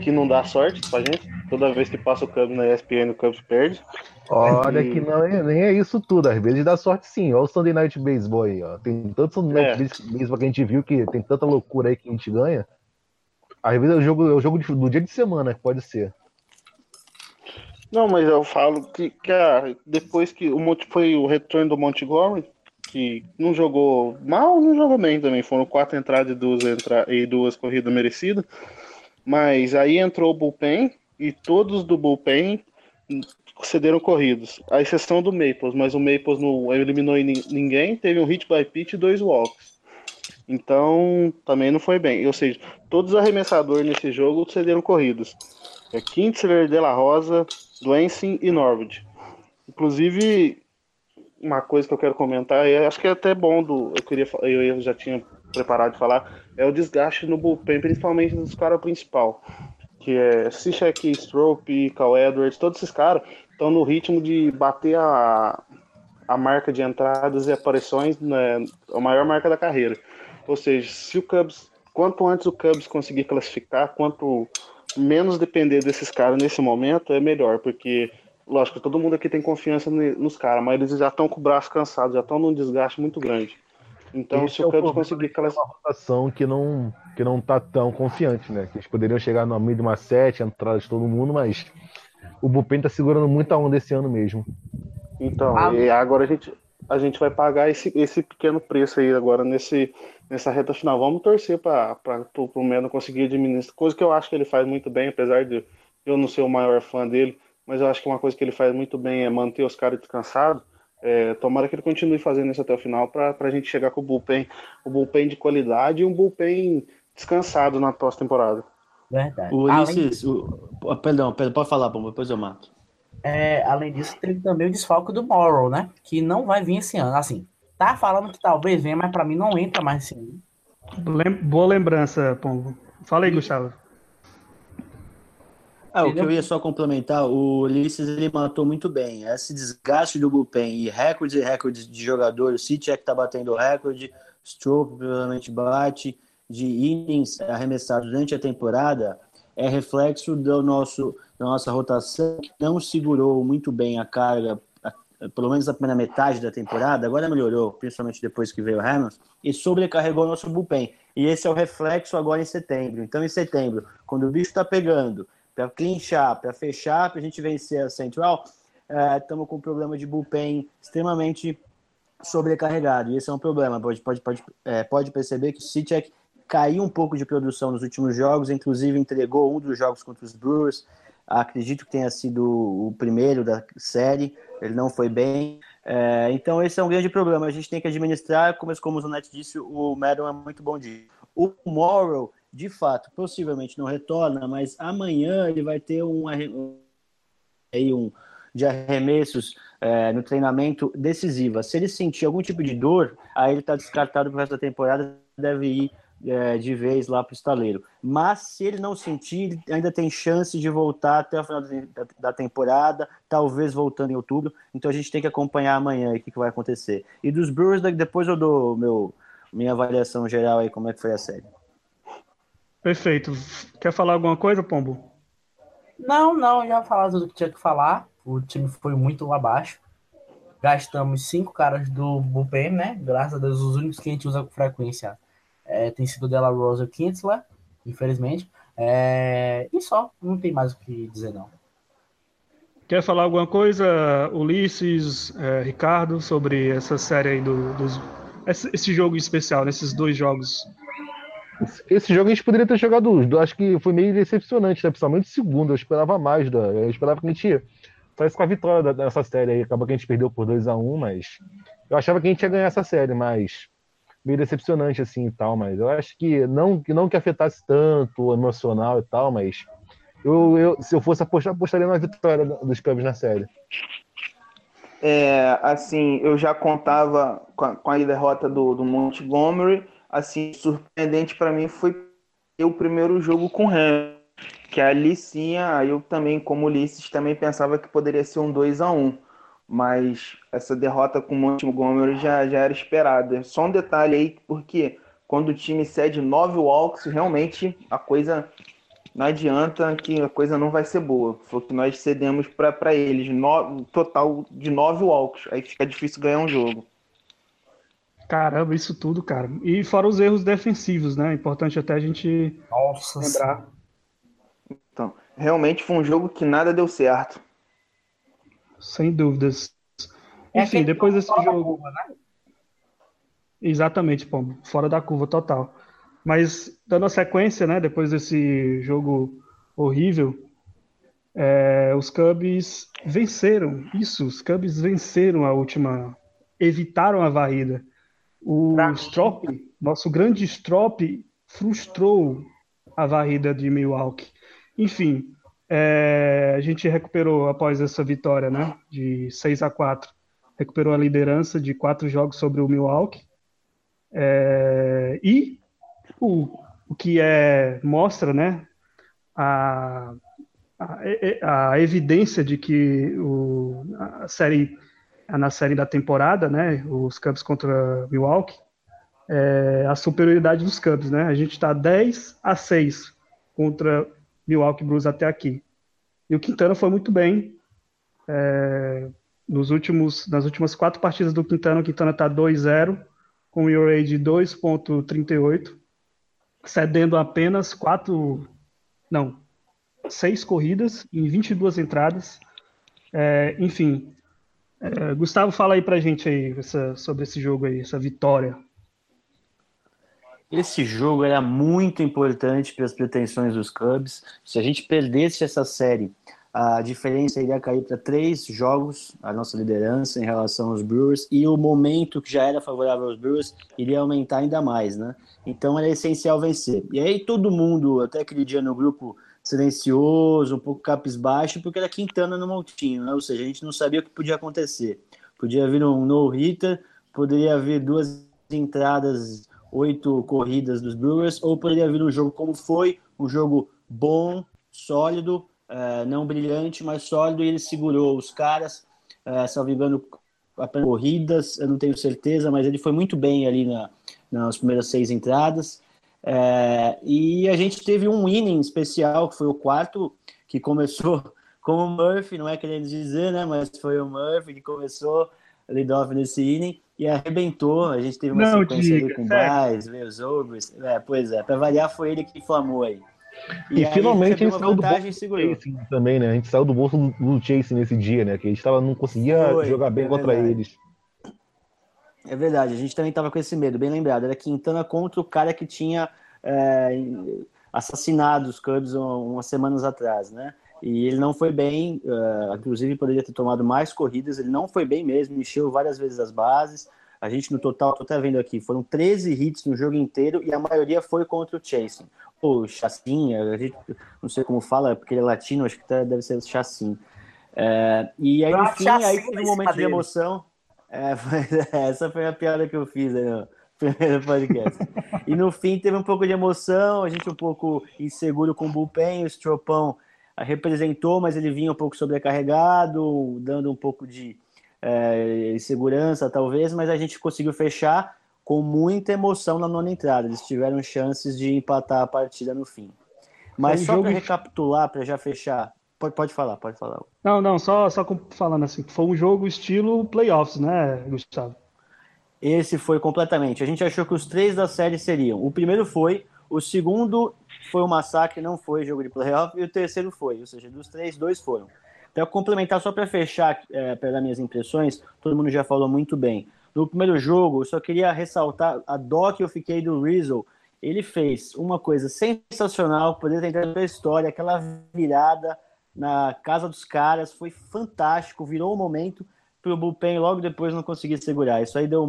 que não dá sorte pra gente. Toda vez que passa o Cubs na ESPN, o Cubs perde. Olha e... que não é, nem é isso tudo, às vezes dá sorte sim. Olha o Sunday Night Baseball aí, ó. Tem tanto Sunday Night é. Baseball que a gente viu que tem tanta loucura aí que a gente ganha. Às vezes é o jogo, é o jogo de, do dia de semana que pode ser. Não, mas eu falo que, que ah, depois que o Monte foi o retorno do Montgomery, que não jogou mal, não jogou bem também. Foram quatro entradas e duas, entra e duas corridas merecidas. Mas aí entrou o bullpen e todos do bullpen cederam corridos. A exceção do Maples, mas o Maples não eliminou ninguém, teve um hit by pitch e dois walks. Então, também não foi bem. Ou seja, todos os arremessadores nesse jogo cederam corridas. É Kinsler, De La Rosa, Duensin e Norwood. Inclusive, uma coisa que eu quero comentar, e acho que é até bom do. Eu queria eu já tinha preparado de falar, é o desgaste no bullpen, principalmente dos caras principal. Que é Cishek, Strope, Cal Edwards, todos esses caras estão no ritmo de bater a, a marca de entradas e aparições, né, a maior marca da carreira. Ou seja, se o Cubs, quanto antes o Cubs conseguir classificar, quanto menos depender desses caras nesse momento é melhor, porque, lógico, todo mundo aqui tem confiança nos caras, mas eles já estão com o braço cansado, já estão num desgaste muito grande. Então, Esse se o é Cubs conseguir aquela uma rotação que não que não tá tão confiante, né? Que eles poderiam chegar no meio de uma sete, entrada de todo mundo, mas o Bupen tá segurando muita onda esse ano mesmo. Então, ah, e agora a gente a gente vai pagar esse, esse pequeno preço aí agora nesse nessa reta final. Vamos torcer para o Meno conseguir administrar, coisa que eu acho que ele faz muito bem, apesar de eu não ser o maior fã dele, mas eu acho que uma coisa que ele faz muito bem é manter os caras descansados. É, tomara que ele continue fazendo isso até o final para a gente chegar com o bullpen, o bullpen de qualidade e um bullpen descansado na pós-temporada. Verdade. O Ulisses, o, perdão, perdão, pode falar, depois eu mato. É, além disso, teve também o desfalque do Morrow, né? Que não vai vir esse ano. Assim, Tá falando que talvez venha, mas para mim não entra mais assim. Boa lembrança, Pombo. Fala aí, Gustavo. Ah, o que eu ia só complementar, o Ulisses ele matou muito bem. Esse desgaste do bullpen e recordes e recordes de jogadores, o City é que tá batendo recorde, Stroke provavelmente bate, de innings arremessados durante a temporada, é reflexo do nosso, da nossa rotação que não segurou muito bem a carga pelo menos na primeira metade da temporada, agora melhorou, principalmente depois que veio o Hamilton, e sobrecarregou o nosso bullpen. E esse é o reflexo agora em setembro. Então, em setembro, quando o bicho está pegando, para clinchar, para fechar, para a gente vencer a Central, estamos é, com um problema de bullpen extremamente sobrecarregado. E esse é um problema. Pode, pode, pode, é, pode perceber que o Citiek caiu um pouco de produção nos últimos jogos, inclusive entregou um dos jogos contra os Brewers. Acredito que tenha sido o primeiro da série, ele não foi bem. É, então, esse é um grande problema. A gente tem que administrar, como, o Zanetti disse, o Madden é muito bom dia. O Morrow, de fato, possivelmente não retorna, mas amanhã ele vai ter um, aí um de arremessos é, no treinamento decisiva. Se ele sentir algum tipo de dor, aí ele está descartado para o resto da temporada, deve ir é, de vez lá para o estaleiro. Mas se ele não sentir, ele ainda tem chance de voltar até o final da, da, temporada, talvez voltando em outubro. Então a gente tem que acompanhar amanhã o que, que vai acontecer. E dos Brewers, depois eu dou meu, minha avaliação geral aí, como é que foi a série. Perfeito. Quer falar alguma coisa, Pombo? Não, não, já falar tudo que tinha que falar. O time foi muito abaixo. Gastamos cinco caras do bullpen, né? Graças a Deus, os únicos que a gente usa com frequência é, tem sido dela Rosa Kinsler, infelizmente. É, e só, não tem mais o que dizer, não. Quer falar alguma coisa, Ulisses, é, Ricardo, sobre essa série aí do, dos. Esse, esse jogo especial, nesses dois jogos? Esse jogo a gente poderia ter jogado os dois. Acho que foi meio decepcionante, né? principalmente o segundo. Eu esperava mais. Da, eu esperava que a gente saísse com a vitória dessa série aí. Acabou que a gente perdeu por 2 a 1 um, mas eu achava que a gente ia ganhar essa série, mas meio decepcionante assim e tal, mas eu acho que não que não que afetasse tanto emocional e tal, mas eu, eu se eu fosse apostar, apostaria na vitória dos Cubs na série. É, assim, eu já contava com a, com a derrota do, do Montgomery, assim, surpreendente para mim foi o primeiro jogo com o Ham, que ali sim, eu também, como Ulisses, também pensava que poderia ser um 2 a 1 mas essa derrota com o Montgomery já, já era esperada. Só um detalhe aí, porque quando o time cede nove walks, realmente a coisa não adianta que a coisa não vai ser boa. Foi o que nós cedemos para eles, no, total de nove walks. Aí fica difícil ganhar um jogo. Caramba, isso tudo, cara. E fora os erros defensivos, né? Importante até a gente Nossa. lembrar. Então, realmente foi um jogo que nada deu certo. Sem dúvidas. É Enfim, depois desse jogo. Curva, né? Exatamente, Pombo. Fora da curva total. Mas, dando a sequência, né? Depois desse jogo horrível, é, os Cubs venceram. Isso, os Cubs venceram a última. Evitaram a varrida. O Strop, nosso grande Strop, frustrou a varrida de Milwaukee. Enfim, é, a gente recuperou após essa vitória, né, de 6 a 4, recuperou a liderança de quatro jogos sobre o Milwaukee. É, e o, o que é mostra, né, a, a, a evidência de que o, a série na série da temporada, né, os Cubs contra Milwaukee, é, a superioridade dos Cubs, né? A gente está 10 a 6 contra Milwaukee Brewers até aqui. E o Quintana foi muito bem. É, nos últimos, nas últimas quatro partidas do Quintana, o Quintana está 2-0, com o ERA de 2.38, cedendo apenas quatro, não, seis corridas em 22 entradas. É, enfim, é, Gustavo, fala aí pra gente aí essa, sobre esse jogo aí, essa vitória. Esse jogo era muito importante para as pretensões dos Cubs. Se a gente perdesse essa série, a diferença iria cair para três jogos, a nossa liderança em relação aos Brewers, e o momento que já era favorável aos Brewers iria aumentar ainda mais, né? Então era essencial vencer. E aí todo mundo, até aquele dia no grupo silencioso, um pouco baixo, porque era Quintana no montinho, né? Ou seja, a gente não sabia o que podia acontecer. Podia vir um no-hitter, poderia vir duas entradas oito corridas dos Brewers, ou poderia vir um jogo como foi, um jogo bom, sólido, é, não brilhante, mas sólido, e ele segurou os caras, engano, apenas corridas, eu não tenho certeza, mas ele foi muito bem ali na, nas primeiras seis entradas. É, e a gente teve um inning especial, que foi o quarto, que começou [laughs] com o Murphy, não é querendo dizer, né? Mas foi o Murphy que começou lead-off nesse inning e arrebentou. A gente teve uma não, sequência diga, ali com o Braz, os overs. É, pois é, para variar, foi ele que inflamou aí. E, e aí, finalmente a gente saiu do bolso também, né? A gente saiu do bolso do Chase nesse dia, né? Que a gente tava, não conseguia foi, jogar bem é contra verdade. eles. É verdade, a gente também estava com esse medo, bem lembrado. Era Quintana contra o cara que tinha é, assassinado os Cubs umas semanas atrás, né? E ele não foi bem, uh, inclusive poderia ter tomado mais corridas, ele não foi bem mesmo, encheu várias vezes as bases. A gente no total, tô até vendo aqui, foram 13 hits no jogo inteiro e a maioria foi contra o Chasing. Ou Chassin, a gente não sei como fala, porque ele é latino, acho que deve ser Chassin. É, e aí no fim, aí teve um momento de emoção. É, [laughs] foi, essa foi a piada que eu fiz aí no [laughs] primeiro podcast. e no fim teve um pouco de emoção, a gente um pouco inseguro com o bullpen, o Stropão representou, mas ele vinha um pouco sobrecarregado, dando um pouco de é, insegurança, talvez, mas a gente conseguiu fechar com muita emoção na nona entrada. Eles tiveram chances de empatar a partida no fim. Mas só para recapitular, para já fechar, pode, pode falar, pode falar. Não, não, só, só falando assim, foi um jogo estilo playoffs, né, Gustavo? Esse foi completamente. A gente achou que os três da série seriam. O primeiro foi, o segundo foi um massacre, não foi jogo de playoff, e o terceiro foi. Ou seja, dos três, dois foram. Então, complementar só para fechar, é, dar minhas impressões, todo mundo já falou muito bem. No primeiro jogo, eu só queria ressaltar a dó que eu fiquei do Rizzo. Ele fez uma coisa sensacional, poder ter entrado na história, aquela virada na casa dos caras, foi fantástico, virou o um momento para o bullpen logo depois não conseguir segurar. Isso aí deu,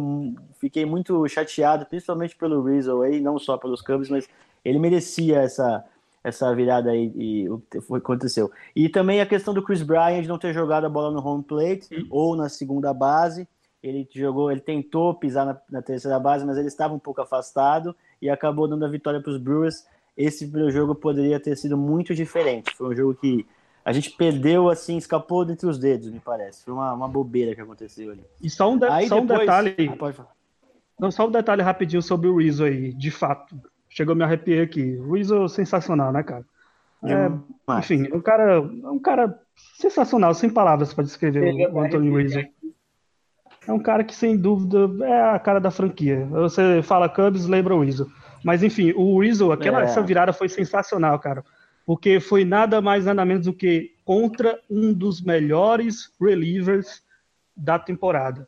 fiquei muito chateado, principalmente pelo Rizzo aí, não só pelos Cubs, mas ele merecia essa essa virada aí e o que aconteceu. E também a questão do Chris Bryant de não ter jogado a bola no home plate Sim. ou na segunda base. Ele jogou, ele tentou pisar na, na, terceira base, mas ele estava um pouco afastado e acabou dando a vitória para os Brewers. Esse primeiro jogo poderia ter sido muito diferente. Foi um jogo que a gente perdeu, assim, escapou dentre os dedos, me parece. Foi uma, uma bobeira que aconteceu ali. E só um, de aí só depois... um detalhe. Ah, pode falar. Não, só um detalhe rapidinho sobre o Rizzo aí, de fato. Chegou a me arrepiar aqui. O Rizzo sensacional, né, cara? É, enfim, um cara, um cara sensacional, sem palavras para descrever o, o Anthony Rizzo. É um cara que, sem dúvida, é a cara da franquia. Você fala Cubs, lembra o Rizzo. Mas, enfim, o Rizzo, aquela, é. essa virada foi sensacional, cara porque foi nada mais nada menos do que contra um dos melhores relievers da temporada.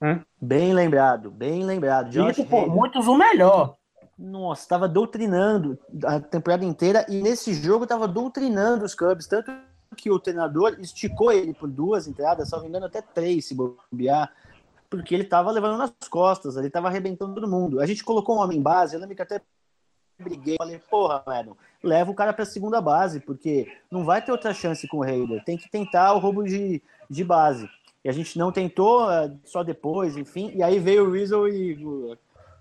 Né? Bem lembrado, bem lembrado. Josh Isso por muitos o melhor. Nossa, estava doutrinando a temporada inteira e nesse jogo estava doutrinando os Cubs, tanto que o treinador esticou ele por duas entradas, só engano até três se bobear, porque ele estava levando nas costas, ele estava arrebentando todo mundo. A gente colocou um homem em base, eu lembro que até briguei, falei, porra, mano, leva o cara pra segunda base, porque não vai ter outra chance com o Raider. Tem que tentar o roubo de, de base. E a gente não tentou, é, só depois, enfim. E aí veio o Weasel e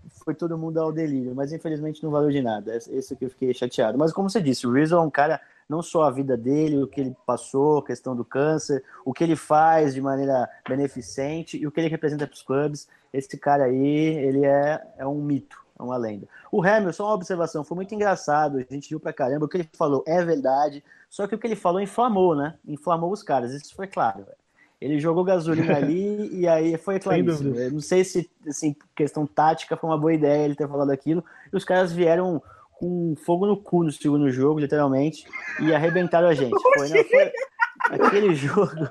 foi todo mundo ao delírio. Mas infelizmente não valeu de nada. Esse que eu fiquei chateado. Mas como você disse, o Weasel é um cara, não só a vida dele, o que ele passou, a questão do câncer, o que ele faz de maneira beneficente e o que ele representa para os clubes. Esse cara aí, ele é, é um mito é uma lenda. O Hamilton, uma observação, foi muito engraçado, a gente viu pra caramba, o que ele falou é verdade, só que o que ele falou inflamou, né? Inflamou os caras, isso foi claro. Véio. Ele jogou gasolina [laughs] ali e aí foi claríssimo. Eu não sei se, assim, questão tática foi uma boa ideia ele ter falado aquilo, e os caras vieram com fogo no cu no segundo jogo, literalmente, e arrebentaram a gente. Foi, não, foi [laughs] aquele jogo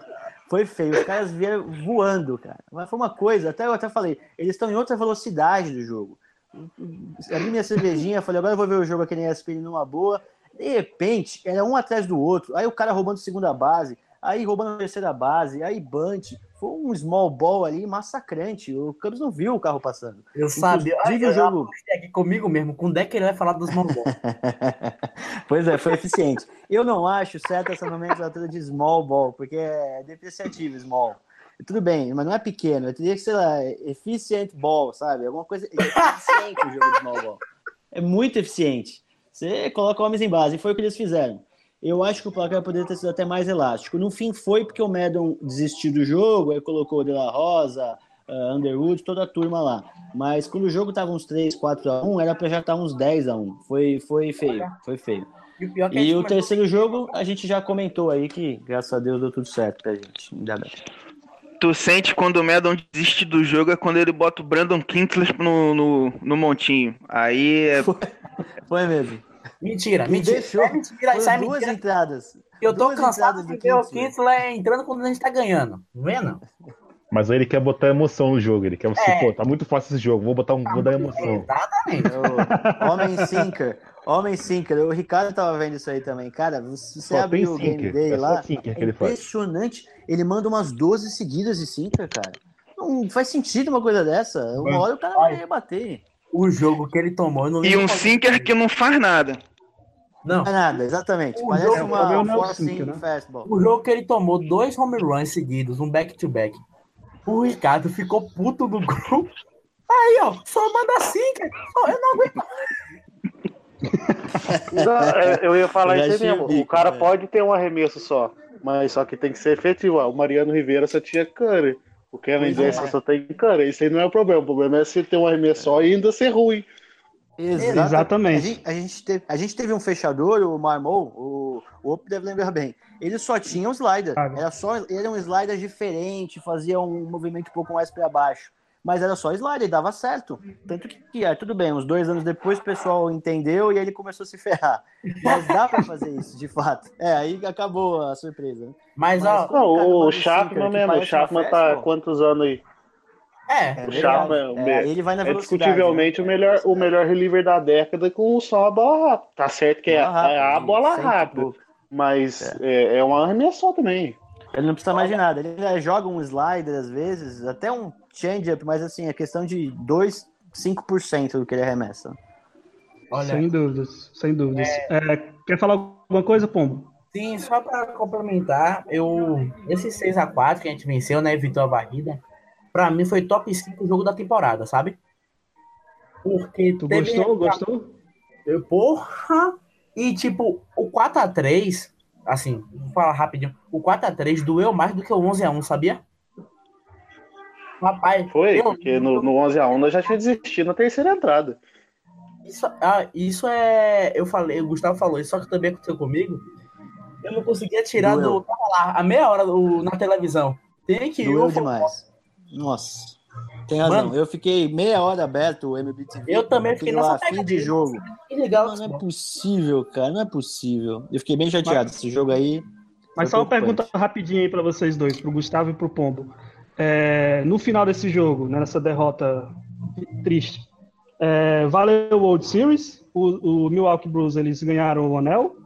foi feio. Os caras vieram voando, cara. Mas foi uma coisa, até eu até falei, eles estão em outra velocidade do jogo abri minha cervejinha, falei, agora eu vou ver o jogo aqui na ESPN numa boa. De repente, era um atrás do outro. Aí o cara roubando segunda base, aí roubando a terceira base, aí Bunt. Foi um small ball ali massacrante. O Cubs não viu o carro passando. Eu sabia. Inclusive, o jogo... aqui comigo mesmo. Quando é que ele vai falar dos small ball? [laughs] pois é, foi eficiente. Eu não acho certo essa nomenclatura de small ball, porque é depreciativo small. Tudo bem, mas não é pequeno. Eu teria que, sei lá, efficient ball, sabe? Alguma coisa. É eficiente o jogo de small ball. É muito eficiente. Você coloca homens em base, e foi o que eles fizeram. Eu acho que o placar poderia ter sido até mais elástico. No fim, foi porque o Madden desistiu do jogo, aí colocou o De La Rosa, uh, Underwood, toda a turma lá. Mas quando o jogo tava uns 3, 4 a 1, era para já estar tá uns 10 a 1. Foi, foi feio, foi feio. E o, e o terceiro jogo, a gente já comentou aí que, graças a Deus, deu tudo certo pra gente. Ainda bem. Tu sente quando o Medon desiste do jogo é quando ele bota o Brandon Kintler no, no, no montinho. Aí é... Foi, foi mesmo. Mentira, mentira. Deixou. É mentira, sai duas mentira. entradas. Eu tô duas cansado de ver o Kintler entrando quando a gente tá ganhando. Não vê, não? Mas aí ele quer botar emoção no jogo. Ele quer assim, é. pô, tá muito fácil esse jogo, vou botar um, vou dar emoção. Exatamente. [laughs] Homem Sinker. Homem Sinker. O Ricardo tava vendo isso aí também. Cara, você abrir o Game Day é lá, é impressionante. Faz. Ele manda umas 12 seguidas de Sinker, cara. Não faz sentido uma coisa dessa. Uma hora o cara vai rebater. O jogo que ele tomou... e um Sinker que não faz nada. Não. Não é nada, exatamente. O Parece jogo, uma é forcing né? fastball. O jogo que ele tomou dois home runs seguidos, um back-to-back. -back. O Ricardo ficou puto do grupo. [laughs] Aí, ó, só manda sinker. Eu não aguento [laughs] não, é, eu ia falar isso mesmo. Bico, o cara né? pode ter um arremesso só, mas só que tem que ser efetivo. O Mariano Rivera só tinha curry. O Kevin é. só tem curry. Isso aí não é o problema. O problema é se ter um arremesso só e ainda ser ruim. Exatamente. A gente, a gente, teve, a gente teve um fechador, o Marmol, o, o Op deve lembrar bem. Ele só tinha um slider. Era só, ele era um slider diferente, fazia um movimento um pouco mais para baixo mas era só slide, dava certo. Tanto que, é, tudo bem, uns dois anos depois o pessoal entendeu e aí ele começou a se ferrar. Mas dá para fazer isso, de fato. É, aí acabou a surpresa. Né? Mas, mas ó, não, o Chapman mesmo, o Chapman tá quantos anos aí? É, o Chapman é, é, ele vai na é discutivelmente né? o, melhor, o melhor reliever da década com só a bola rápida. Tá certo que é, é a bola rápida, mas é, é uma arremessão também. Ele não precisa mais de nada. Ele joga um slider às vezes, até um change-up, mas assim, é questão de 2, 5% do que ele arremessa. Olha, sem dúvidas, sem dúvidas. É... É, quer falar alguma coisa, Pombo? Sim, só para complementar, eu esse 6 a 4 que a gente venceu, né, evitou a varrida, para mim foi top 5 jogo da temporada, sabe? Porque tu gostou, gostou? Eu, porra! E tipo, o 4 a 3, assim, vou falar rapidinho, o 4 a 3 doeu mais do que o 11 a 1, sabia? Rapaz, foi, eu, porque no, no 11 a 1 nós já tinha desistido na terceira entrada. Isso, ah, isso é. Eu falei, o Gustavo falou, isso só que também aconteceu comigo. Eu não conseguia tirar Doeu. do. Tava lá, a meia hora do, na televisão. Tem que Doeu demais. Nossa. Tem razão. Mano, eu fiquei meia hora aberto o MBTV. Eu também fiquei nessa fim de jogo. Que legal. Não, não é possível, cara. Não é possível. Eu fiquei bem chateado. Mas, Esse jogo aí. Mas só uma pergunta rapidinha aí para vocês dois, pro Gustavo e pro Pombo é, no final desse jogo, né, nessa derrota triste, é, valeu o World Series? O, o, Milwaukee Blues eles ganharam o anel?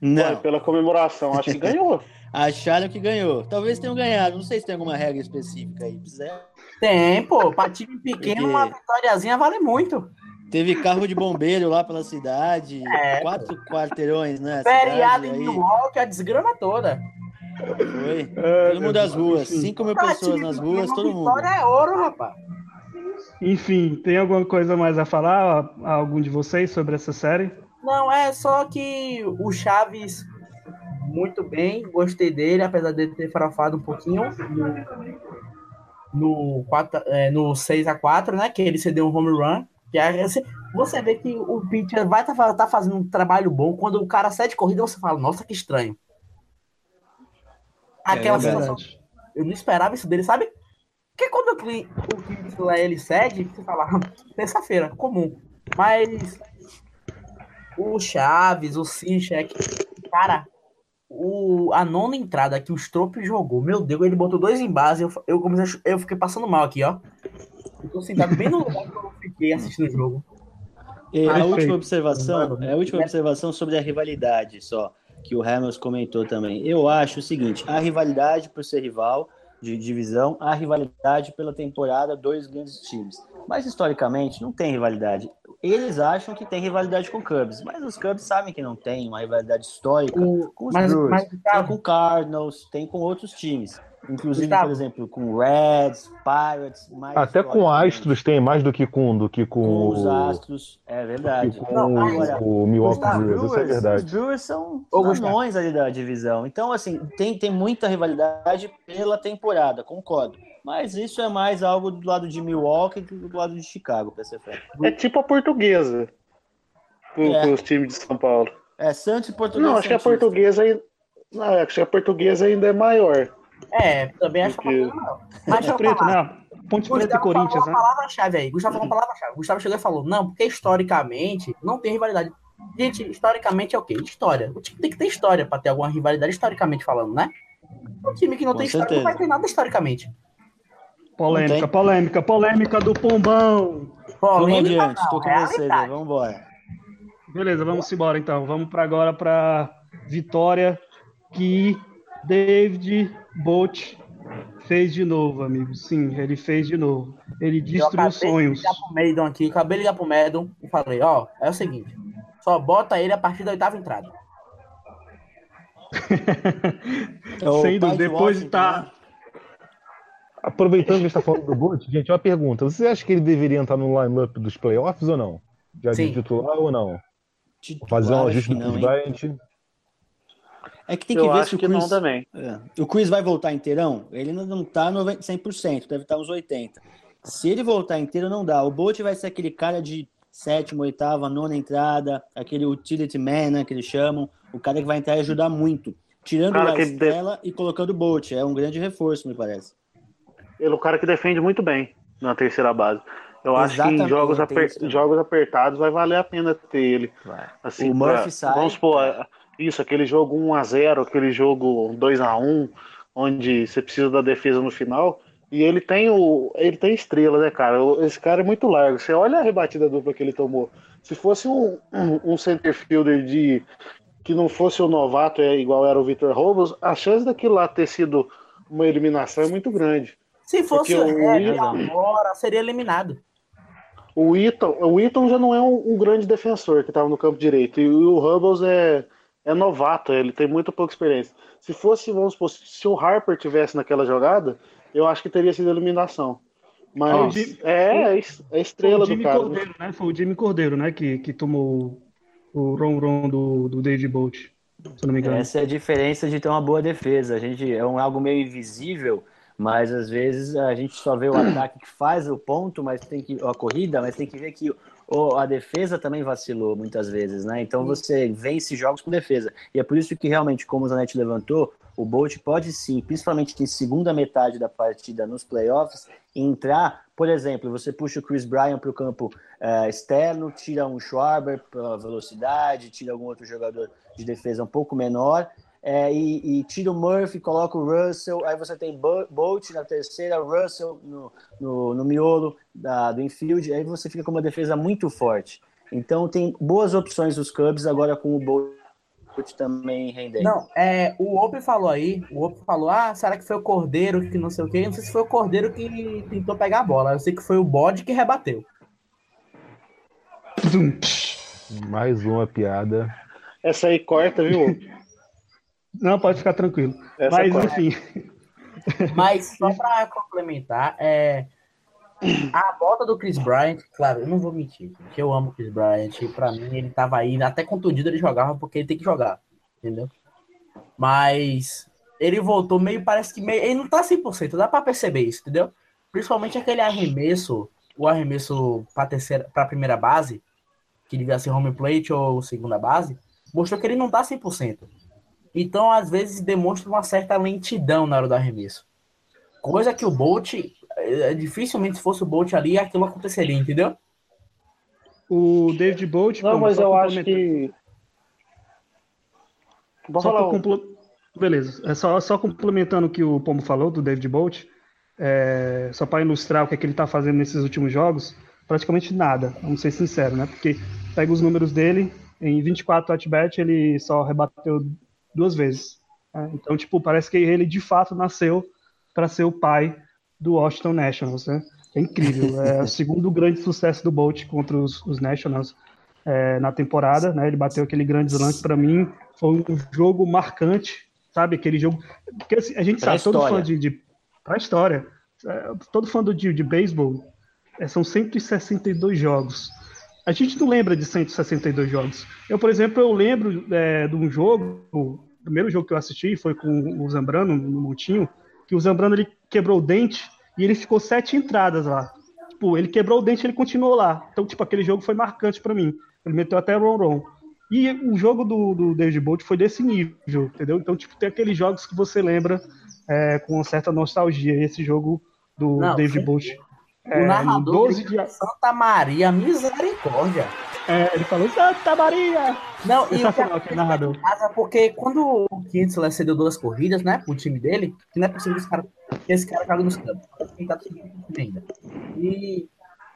Não. pela comemoração, acho que ganhou. [laughs] Acharam que ganhou. Talvez tenham ganhado. Não sei se tem alguma regra específica aí. Tem, pô. [laughs] Pra time pequeno, Porque... uma vitóriazinha vale muito. Teve carro de bombeiro lá pela cidade. É, quatro pô. quarteirões, né? Feriado em Milwaukee, a desgrama toda. Foi. É, todo mundo das ruas. 5 mil pessoas nas ruas, todo mundo. Vitória é ouro, rapaz. Enfim, tem alguma coisa mais a falar, a algum de vocês, sobre essa série? Não, é só que o Chaves, muito bem, gostei dele, apesar de ter farofado um pouquinho no, no, 4, é, no 6x4, né? Que ele cedeu um home run. Que é, você vê que o pitcher vai estar tá, tá fazendo um trabalho bom. Quando o cara cede corrida, você fala, nossa, que estranho. Aquela é, situação. Eu não esperava isso dele, sabe? Porque quando o cliente ele cede, você fala, [laughs] terça-feira, comum. Mas o Chaves, o Sinchek, cara, o, a nona entrada que o Strope jogou, meu Deus, ele botou dois em base, eu, eu, comecei, eu fiquei passando mal aqui, ó. Eu tô sentado bem no lugar que eu fiquei assistindo o jogo. E a última observação, é a última observação sobre a rivalidade só que o Hamilton comentou também. Eu acho o seguinte: a rivalidade por ser rival de divisão, a rivalidade pela temporada, dois grandes times. Mas historicamente não tem rivalidade. Eles acham que tem rivalidade com o Cubs, mas os Cubs sabem que não tem uma rivalidade histórica o, com os mas, Brewers, mas, tem com Cardinals, tem com outros times. Inclusive, Gustavo. por exemplo, com Reds, Pirates. Até com Astros tem mais do que com, do que com, com os Astros, é verdade. Com Não, agora, o Milwaukee Brewers, isso é verdade. Os Brewers são anões ali da divisão. Então, assim, tem, tem muita rivalidade pela temporada, concordo. Mas isso é mais algo do lado de Milwaukee do que do lado de Chicago, para ser franco. É tipo a portuguesa com, é. com os times de São Paulo. É, Santos e Portuguesa. Não, acho que a portuguesa ainda. Não, acho que a portuguesa ainda é maior. É, também acho que. Mas Ponte Preta, né? Ponte Preta e Corinthians, né? palavra-chave aí. Gustavo falou uma palavra-chave. Gustavo chegou e falou: não, porque historicamente não tem rivalidade. Gente, historicamente é o quê? História. O time tem que ter história para ter alguma rivalidade, historicamente falando, né? O time que não Com tem certeza. história não vai ter nada historicamente. Polêmica, polêmica, polêmica do pombão. Polêmica, vamos adiante, tô com você, vamos embora. Beleza, vamos embora então. Vamos para agora para vitória que David Bolt fez de novo, amigo. Sim, ele fez de novo. Ele destruiu sonhos. Eu acabei de ligar pro aqui, acabei de ligar pro Medon e falei, ó, é o seguinte, só bota ele a partir da oitava entrada. Sendo depois de estar. Tá... Aproveitando que está falando do Bolt, [laughs] gente, uma pergunta. Você acha que ele deveria entrar no line-up dos playoffs ou não? Já Sim. de titular ou não? Titular, Fazer um ajuste no Bryant? É que tem que eu ver se o Chris... não também. É. O Chris vai voltar inteirão? Ele não tá 100%, deve estar uns 80%. Se ele voltar inteiro, não dá. O Bolt vai ser aquele cara de sétima, oitava, nona entrada, aquele utility man, né, que eles chamam, o cara que vai entrar e ajudar muito. Tirando a Estela de... e colocando o Bolt. É um grande reforço, me parece. Ele é o cara que defende muito bem na terceira base. Eu Exatamente, acho que em jogos, aper... jogos apertados vai valer a pena ter ele. Assim, o Murphy pra... sai. Vamos supor, isso, aquele jogo 1 a 0 aquele jogo 2 a 1 onde você precisa da defesa no final. E ele tem o. Ele tem estrela, né, cara? Esse cara é muito largo. Você olha a rebatida dupla que ele tomou. Se fosse um, um, center fielder de. que não fosse o novato, é igual era o Victor Robles, a chance daquilo lá ter sido uma eliminação é muito grande. Se fosse o Red agora, seria eliminado. O Eaton, o já não é um, um grande defensor que estava no campo direito. E o Hubbles é é novato, ele tem muito pouca experiência. Se fosse, vamos supor, se o Harper tivesse naquela jogada, eu acho que teria sido eliminação. Mas é, é, é estrela do cara. Cordeiro, né? Foi o Jimmy Cordeiro, né? Que, que tomou o ron ron do, do David Bolt, se não me engano. Essa é a diferença de ter uma boa defesa. A gente é um, algo meio invisível, mas às vezes a gente só vê o [clears throat] ataque que faz o ponto, mas tem que a corrida, mas tem que ver que a defesa também vacilou muitas vezes, né? Então você vence jogos com defesa. E é por isso que realmente, como o Zanetti levantou, o Bolt pode sim, principalmente em segunda metade da partida nos playoffs, entrar, por exemplo, você puxa o Chris Bryan para o campo uh, externo, tira um Schwarber pela velocidade, tira algum outro jogador de defesa um pouco menor, é, e, e, tira o Murphy, coloca o Russell, aí você tem Bolt na terceira, Russell no, no, no miolo da, do infield, aí você fica com uma defesa muito forte. Então tem boas opções os Cubs agora com o Bolt também rendendo. Não, é, o Ope falou aí, o Ope falou, ah, será que foi o Cordeiro que não sei o quê? Não sei se foi o Cordeiro que tentou pegar a bola, eu sei que foi o Bode que rebateu. Mais uma piada. Essa aí corta, viu? Não, pode ficar tranquilo. Essa Mas, é enfim. Mas, só para complementar, é, a volta do Chris Bryant, claro, eu não vou mentir, porque eu amo o Chris Bryant. Para mim, ele tava aí, até contundido ele jogava porque ele tem que jogar, entendeu? Mas ele voltou meio, parece que meio. Ele não tá 100%, dá para perceber isso, entendeu? Principalmente aquele arremesso, o arremesso para terceira, para primeira base, que devia ser home plate ou segunda base, mostrou que ele não tá 100%. Então, às vezes, demonstra uma certa lentidão na hora do arremesso. Coisa que o Bolt, é, dificilmente se fosse o Bolt ali, aquilo aconteceria, entendeu? O David Bolt. Não, mas eu acho que. Vou só falar compl... Beleza. É só, só complementando o que o Pombo falou do David Bolt, é... só para ilustrar o que, é que ele está fazendo nesses últimos jogos, praticamente nada, vamos ser sinceros, né? Porque pega os números dele, em 24 at-bat ele só rebateu duas vezes. Né? Então, tipo, parece que ele de fato nasceu para ser o pai do Washington Nationals, né? É incrível. É o [laughs] segundo grande sucesso do Bolt contra os, os Nationals é, na temporada, né? Ele bateu aquele grande slam que para mim foi um jogo marcante, sabe? Aquele jogo porque assim, a gente pra sabe todo fã de, de para história, é, todo fã do, de, de beisebol é, são 162 jogos. A gente não lembra de 162 jogos. Eu, por exemplo, eu lembro é, de um jogo, o primeiro jogo que eu assisti foi com o Zambrano no Montinho, que o Zambrano ele quebrou o dente e ele ficou sete entradas lá. Tipo, ele quebrou o dente e ele continuou lá. Então, tipo, aquele jogo foi marcante para mim. Ele meteu até ron ron. E o jogo do, do David Bolt foi desse nível, entendeu? Então, tipo, tem aqueles jogos que você lembra é, com uma certa nostalgia. Esse jogo do Não, David Bolt o é, narrador 12 de Santa Maria, misericórdia. É, ele falou Santa Maria! Não, e o que narrador. Porque quando o Kinsler cedeu duas corridas, né, pro time dele, que não é possível esse cara, que esse cara joga nos campos. seguir ainda. E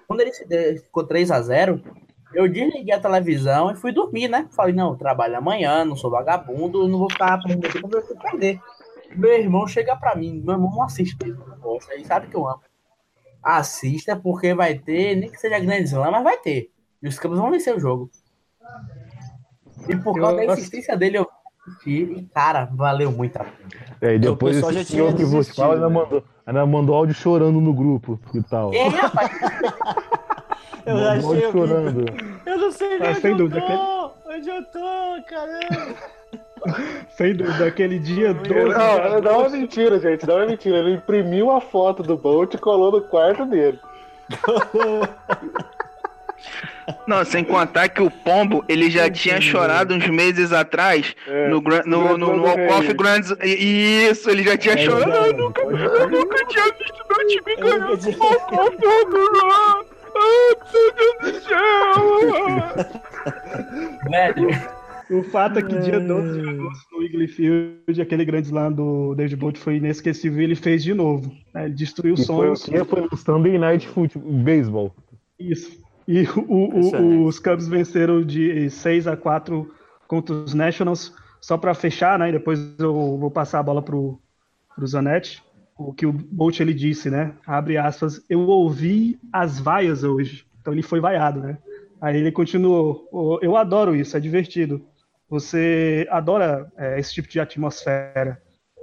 quando ele ficou 3 a 0 eu desliguei a televisão e fui dormir, né? Falei, não, trabalho amanhã, não sou vagabundo, não vou ficar aprendendo eu perder. Meu irmão chega pra mim, meu irmão não assiste gosta, ele sabe que eu amo. Assista porque vai ter, nem que seja grande slam, mas vai ter. E os campos vão vencer o jogo. E por causa eu... da insistência dele, eu e, cara, valeu muito a pena. É, e depois esse senhor que você fala ainda mandou, ainda mandou áudio chorando no grupo e tal. É, rapaz. [laughs] eu mandou achei chorando. Eu não sei nem ah, onde, eu dúvida, tô, onde eu tô, caramba. [laughs] [laughs] Sem dúvida, aquele dia 12. Não, não é uma mentira, gente. Não é mentira. Ele imprimiu a foto do Bolt e colou no quarto dele. [laughs] Não, sem contar que o Pombo, ele já tinha chorado uns meses atrás é, no, no, no, no, no Walk Grands. Isso, ele já tinha é, chorado. eu, nunca, eu nunca tinha visto meu time ganhar o Ai, meu Deus do céu! Velho. O fato é que dia 12 de agosto no Wrigley Field, aquele grande slam do David Bolt foi inesquecível e ele fez de novo. Né? Ele destruiu o sonho. Foi, foi no Sunday Night Football, Baseball. Isso. E o, o, os Cubs venceram de 6 a 4 contra os Nationals. Só para fechar, né? Depois eu vou passar a bola pro, pro Zanetti. O que o Bolt ele disse, né? Abre aspas. Eu ouvi as vaias hoje. Então ele foi vaiado, né? Aí ele continuou. Eu adoro isso, é divertido. Você adora é, esse tipo de atmosfera.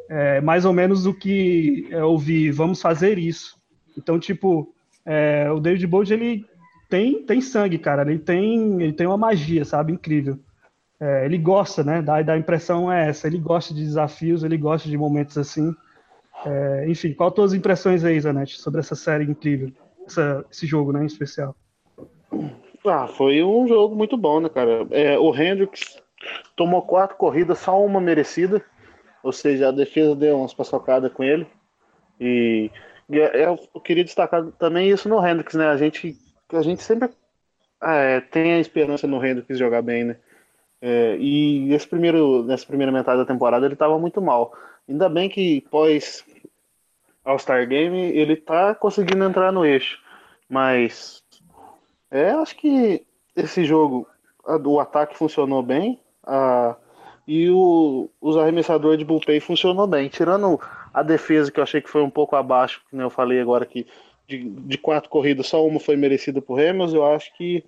É mais ou menos o que eu ouvi. Vamos fazer isso. Então, tipo, é, o David Bolt ele tem, tem sangue, cara. Ele tem, ele tem uma magia, sabe? Incrível. É, ele gosta, né? Da, da impressão é essa. Ele gosta de desafios, ele gosta de momentos assim. É, enfim, qual as tuas impressões aí, Zanetti, sobre essa série incrível? Essa, esse jogo, né, em especial. Ah, foi um jogo muito bom, né, cara? É, o Hendricks tomou quatro corridas, só uma merecida. Ou seja, a defesa deu umas paçocadas com ele. E, é, eu queria destacar também isso no Hendricks, né? A gente a gente sempre é, tem a esperança no Hendrix jogar bem, né? É, e esse primeiro, nessa primeira metade da temporada ele estava muito mal. Ainda bem que pós All-Star Game ele tá conseguindo entrar no eixo. Mas é, acho que esse jogo, o ataque funcionou bem. A, e o, os arremessadores de bullpen funcionou bem. Tirando a defesa, que eu achei que foi um pouco abaixo, que eu falei agora que de, de quatro corridas, só uma foi merecida por Ramos. Eu acho que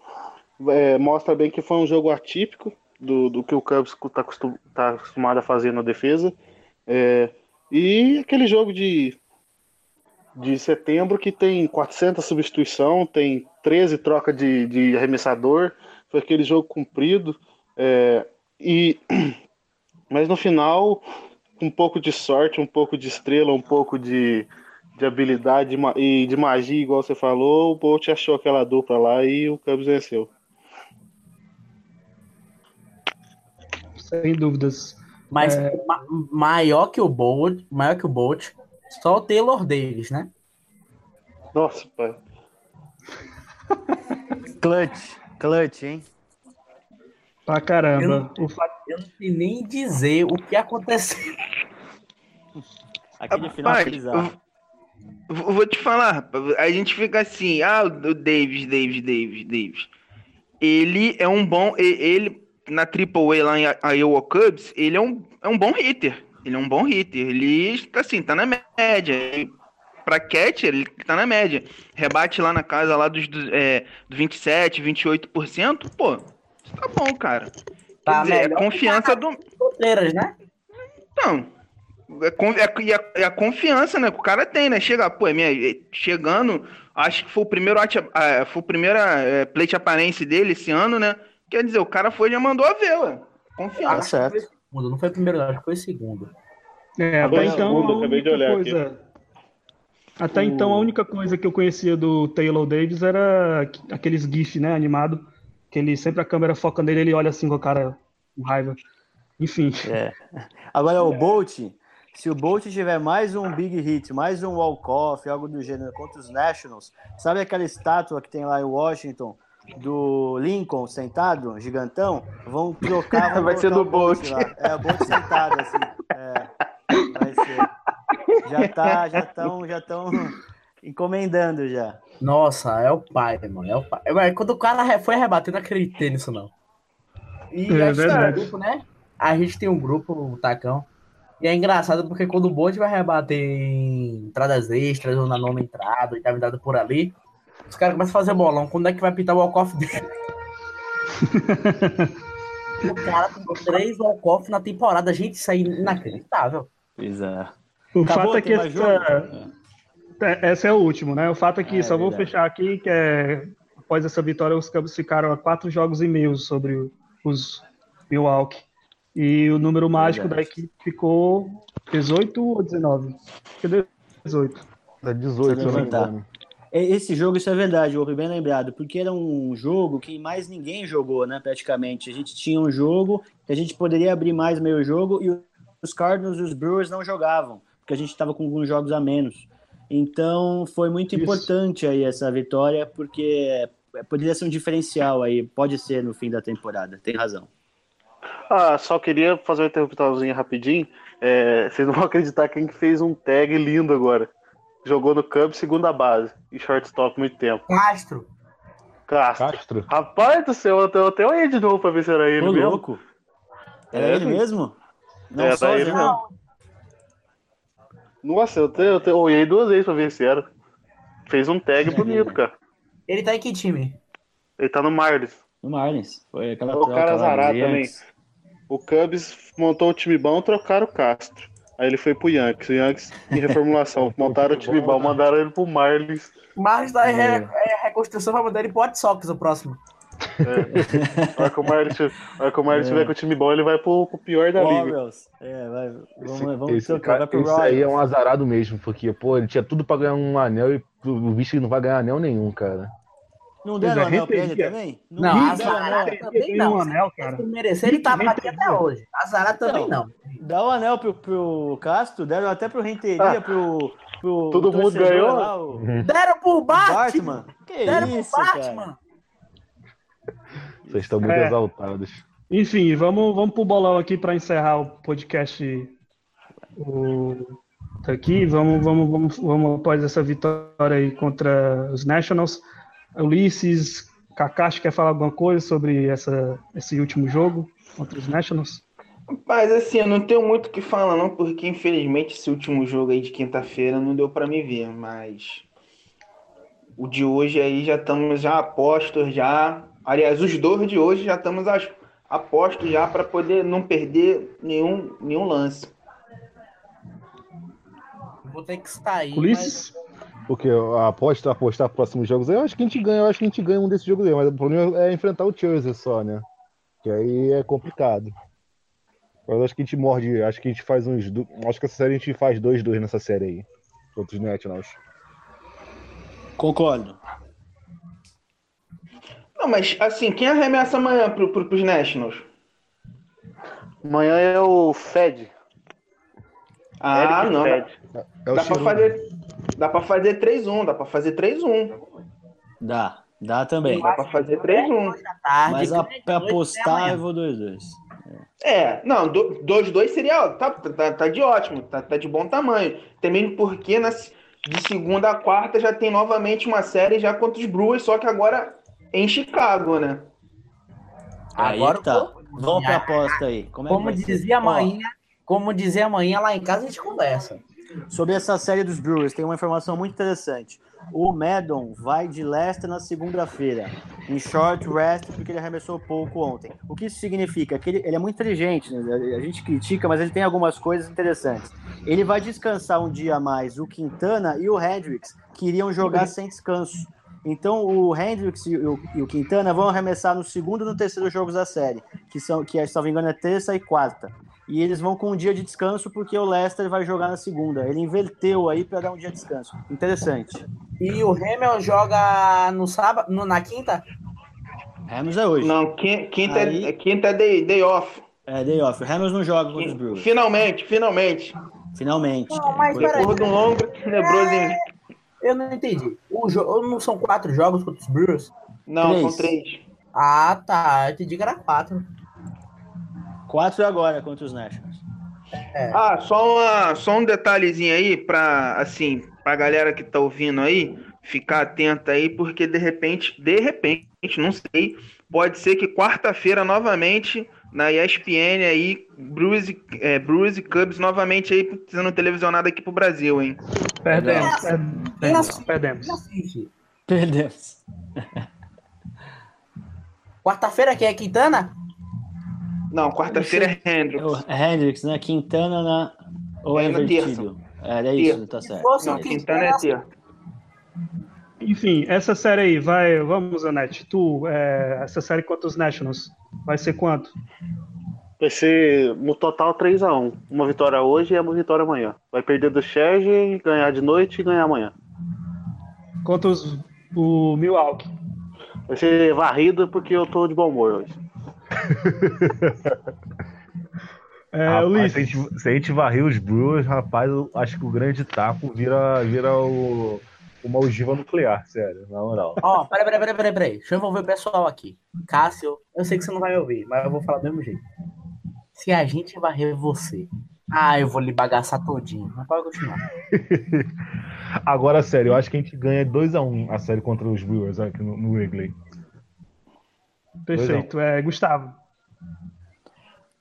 é, mostra bem que foi um jogo atípico do, do que o Cubs está tá acostumado a fazer na defesa. É, e aquele jogo de, de setembro que tem 400 substituição, tem 13 trocas de, de arremessador, foi aquele jogo comprido. É, e, mas no final, um pouco de sorte, um pouco de estrela, um pouco de, de habilidade e de magia, igual você falou, o Bolt achou aquela dupla lá e o Cubs venceu. Sem dúvidas. Mas é... ma maior que o Bolt, maior que o Bolt, só o Taylor Davis, né? Nossa, pai. clutch, clutch, hein? Pra caramba. Eu não, eu não sei nem dizer o que aconteceu. Aquele final Rapaz, Vou te falar, a gente fica assim, ah, o Davis, Davis, Davis, Davis. Ele é um bom, ele na Triple A lá em Iowa Cubs, ele é um, é um bom hitter. Ele é um bom hitter. Ele, assim, tá na média. Pra catcher, ele tá na média. Rebate lá na casa lá dos, é, do 27, 28%, pô, tá bom, cara. Tá Quer dizer, é confiança do. né? Então, é, é, e, a, é a confiança, né, que o cara tem, né? Chega, pô, é minha, é, chegando, acho que foi o primeiro, foi o primeiro é, plate aparência dele esse ano, né? Quer dizer, o cara foi e já mandou a ver, ué. Confiança. Ah, certo. Segundo, não foi o primeiro, acho que foi o segundo. É, até então, segundo, acabei de olhar coisa... aqui. Até o... então, a única coisa que eu conhecia do Taylor Davis era aqueles GIF, né, animado, que ele sempre a câmera foca nele, ele olha assim com a cara com raiva. Enfim. É. Agora, o [laughs] Bolt, se o Bolt tiver mais um big hit, mais um walk-off, algo do gênero contra os Nationals, sabe aquela estátua que tem lá em Washington do Lincoln sentado, gigantão? Vão trocar. Vão [laughs] vai ser do Bolt. Bolt é, o Bolt sentado, assim. É, vai ser. Já tá, já estão, já estão. Encomendando já. Nossa, é o pai, mano. É o pai. Mas quando o cara foi rebater, eu não acreditei nisso, não. E é a gente tem um grupo, né? A gente tem um grupo, o Tacão. E é engraçado porque quando o Bond vai rebater em entradas extras ou na nona entrada e tá dado por ali, os caras começam a fazer bolão. Quando é que vai pintar o walk-off dele? [laughs] o cara pegou três walk-off na temporada. Gente, isso aí é inacreditável. Pois é. O Acabou, fato é que essa, é, esse é o último, né? O fato é que, é, só é vou fechar aqui, que é, após essa vitória, os Cubs ficaram a quatro jogos e meio sobre os Milwaukee. E o número mágico da equipe ficou 18 ou 19? Acho 18. É 18, se não. Esse jogo, isso é verdade, houve bem lembrado, porque era um jogo que mais ninguém jogou, né, praticamente. A gente tinha um jogo que a gente poderia abrir mais meio jogo e os Cardinals e os Brewers não jogavam, porque a gente estava com alguns jogos a menos. Então, foi muito isso. importante aí essa vitória, porque poderia ser um diferencial aí, pode ser no fim da temporada, tem razão. Ah, só queria fazer uma interpretaçãozinha rapidinho. É, vocês não vão acreditar quem fez um tag lindo agora jogou no campo segunda base e shortstop muito tempo. Castro. Castro. Castro. Rapaz do céu, eu até olhei de novo pra ver se era ele Ô, mesmo. louco. Era é, ele mesmo? Não, é, só ele mesmo. Nossa, eu, te, eu, te, eu olhei duas vezes pra ver se era. Fez um tag [laughs] bonito, cara. Ele tá em que time? Ele tá no Marlins. No Marlins. Foi aquela o cara azarado também. O Cubs montou um time bom, trocaram o Castro. Aí ele foi pro Yankees. O Yankees em reformulação. [laughs] Montaram o time bom, mandaram ele pro Marlins. Marlins da é. re, é, reconstrução vai mandar ele pro White Sox o próximo. É. A hora que o é. tiver com o time bom, ele vai pro, pro pior da liga. É, vai. Vamos, esse, vamos esse, cara, vai pro esse aí é um azarado mesmo, porque, pô, ele tinha tudo pra ganhar um anel e o bicho não vai ganhar anel nenhum, cara. Não deram anel pra ele também? Não, não Azarado também não. Um anel, cara. Se merecer, ele tava aqui até hoje. Azarado também não. Dá o anel pro, pro Castro, deram até pro Renteria, ah, pro, pro. Todo mundo ganhou? Lá, o... Deram pro Batman. Batman. Que deram isso, pro Batman. Cara. Vocês estão muito é. exaltados. Enfim, vamos, vamos pro bolão aqui para encerrar o podcast o, aqui. Vamos, vamos, vamos, vamos após essa vitória aí contra os Nationals. Ulisses, Kakashi quer falar alguma coisa sobre essa, esse último jogo contra os Nationals? Mas assim, eu não tenho muito o que falar não, porque infelizmente esse último jogo aí de quinta-feira não deu para me ver, mas o de hoje aí já estamos já apostos já, aliás, os dois de hoje já estamos apostos já para poder não perder nenhum nenhum lance. Vou ter que sair, Ulisses? Mas... Porque a aposta, apostar próximos jogos, eu acho que a gente ganha, eu acho que a gente ganha um desses jogos aí, mas o problema é enfrentar o Chelsea só, né? Que aí é complicado. Mas acho que a gente morde, acho que a gente faz uns. Acho que essa série a gente faz 2-2 nessa série aí. Contra os Nationals. Concordo. Não, mas assim, quem arremessa amanhã pro, pro, pros Nationals? Amanhã é o Fed. Ah, Eric não. Fed. É, é dá, pra fazer, dá pra fazer 3-1, dá pra fazer 3-1. Dá, dá também. Dá pra fazer 3-1. Mas a, pra apostar eu vou 2-2. É, não, 2-2 seria. Tá, tá, tá, de ótimo, tá, tá de bom tamanho. Também porque nas, de segunda a quarta já tem novamente uma série já contra os Brewers, só que agora em Chicago, né? Agora aí tá. Vamos pra aposta aí. Como, é como dizia amanhã, como dizia amanhã lá em casa a gente conversa. Sobre essa série dos Brewers, tem uma informação muito interessante. O Madon vai de Leicester na segunda-feira, em short rest, porque ele arremessou pouco ontem. O que isso significa? Que ele, ele é muito inteligente, né? a gente critica, mas ele tem algumas coisas interessantes. Ele vai descansar um dia a mais o Quintana e o Hendricks, que iriam jogar sem descanso. Então o Hendricks e o, e o, Quintana vão arremessar no segundo e no terceiro jogos da série, que são, que se não me engano é terça e quarta e eles vão com um dia de descanso porque o Leicester vai jogar na segunda. Ele inverteu aí para dar um dia de descanso. Interessante. E o Hamilton joga no sábado, no, na quinta? Hamilton é hoje. Não, quinta, é, aí... é, quinta é day, day off. É, day off. O Hamilton não joga contra os Brewers. Finalmente, finalmente. Finalmente. Não, mas Depois de um longo tenebroso. Eu não entendi. O jogo não são quatro jogos contra os Brewers? Não, três. são três. Ah, tá. Eu entendi que era quatro. Quatro agora contra os Nationals. É. Ah, só, uma, só um detalhezinho aí para assim, pra galera que tá ouvindo aí, ficar atenta aí, porque de repente, de repente, não sei, pode ser que quarta-feira novamente na ESPN aí, Bruce, é, Bruce Cubs novamente aí sendo televisionado aqui pro Brasil, hein? Perdemos, perdemos, perdemos. Perdemos. [laughs] Quarta-feira quem é Quintana? Não, quarta-feira é Hendrix. É Hendrix, né? Quintana na... ou é, é invertido? Era isso, tá certo. Não, Quintana é terça. Enfim, essa série aí, vai, vamos, Anete, tu, é, essa série contra os Nationals, vai ser quanto? Vai ser no total 3x1. Uma vitória hoje e uma vitória amanhã. Vai perder do Scherge, ganhar de noite e ganhar amanhã. Contra os, o Milwaukee. Vai ser varrido porque eu tô de bom humor hoje. [laughs] é, rapaz, se, a gente, se a gente varrer os Brewers, rapaz, eu acho que o grande taco vira, vira o, uma ogiva nuclear, sério, na moral. Ó, oh, peraí, peraí, peraí, peraí, peraí. Deixa eu envolver o pessoal aqui. Cássio, eu sei que você não vai me ouvir, mas eu vou falar do mesmo jeito. Se a gente varrer você, ah, eu vou lhe bagaçar todinho. Mas pode continuar. [laughs] Agora, sério, eu acho que a gente ganha 2x1 um a série contra os Brewers aqui no, no Wrigley. Perfeito. É, Gustavo.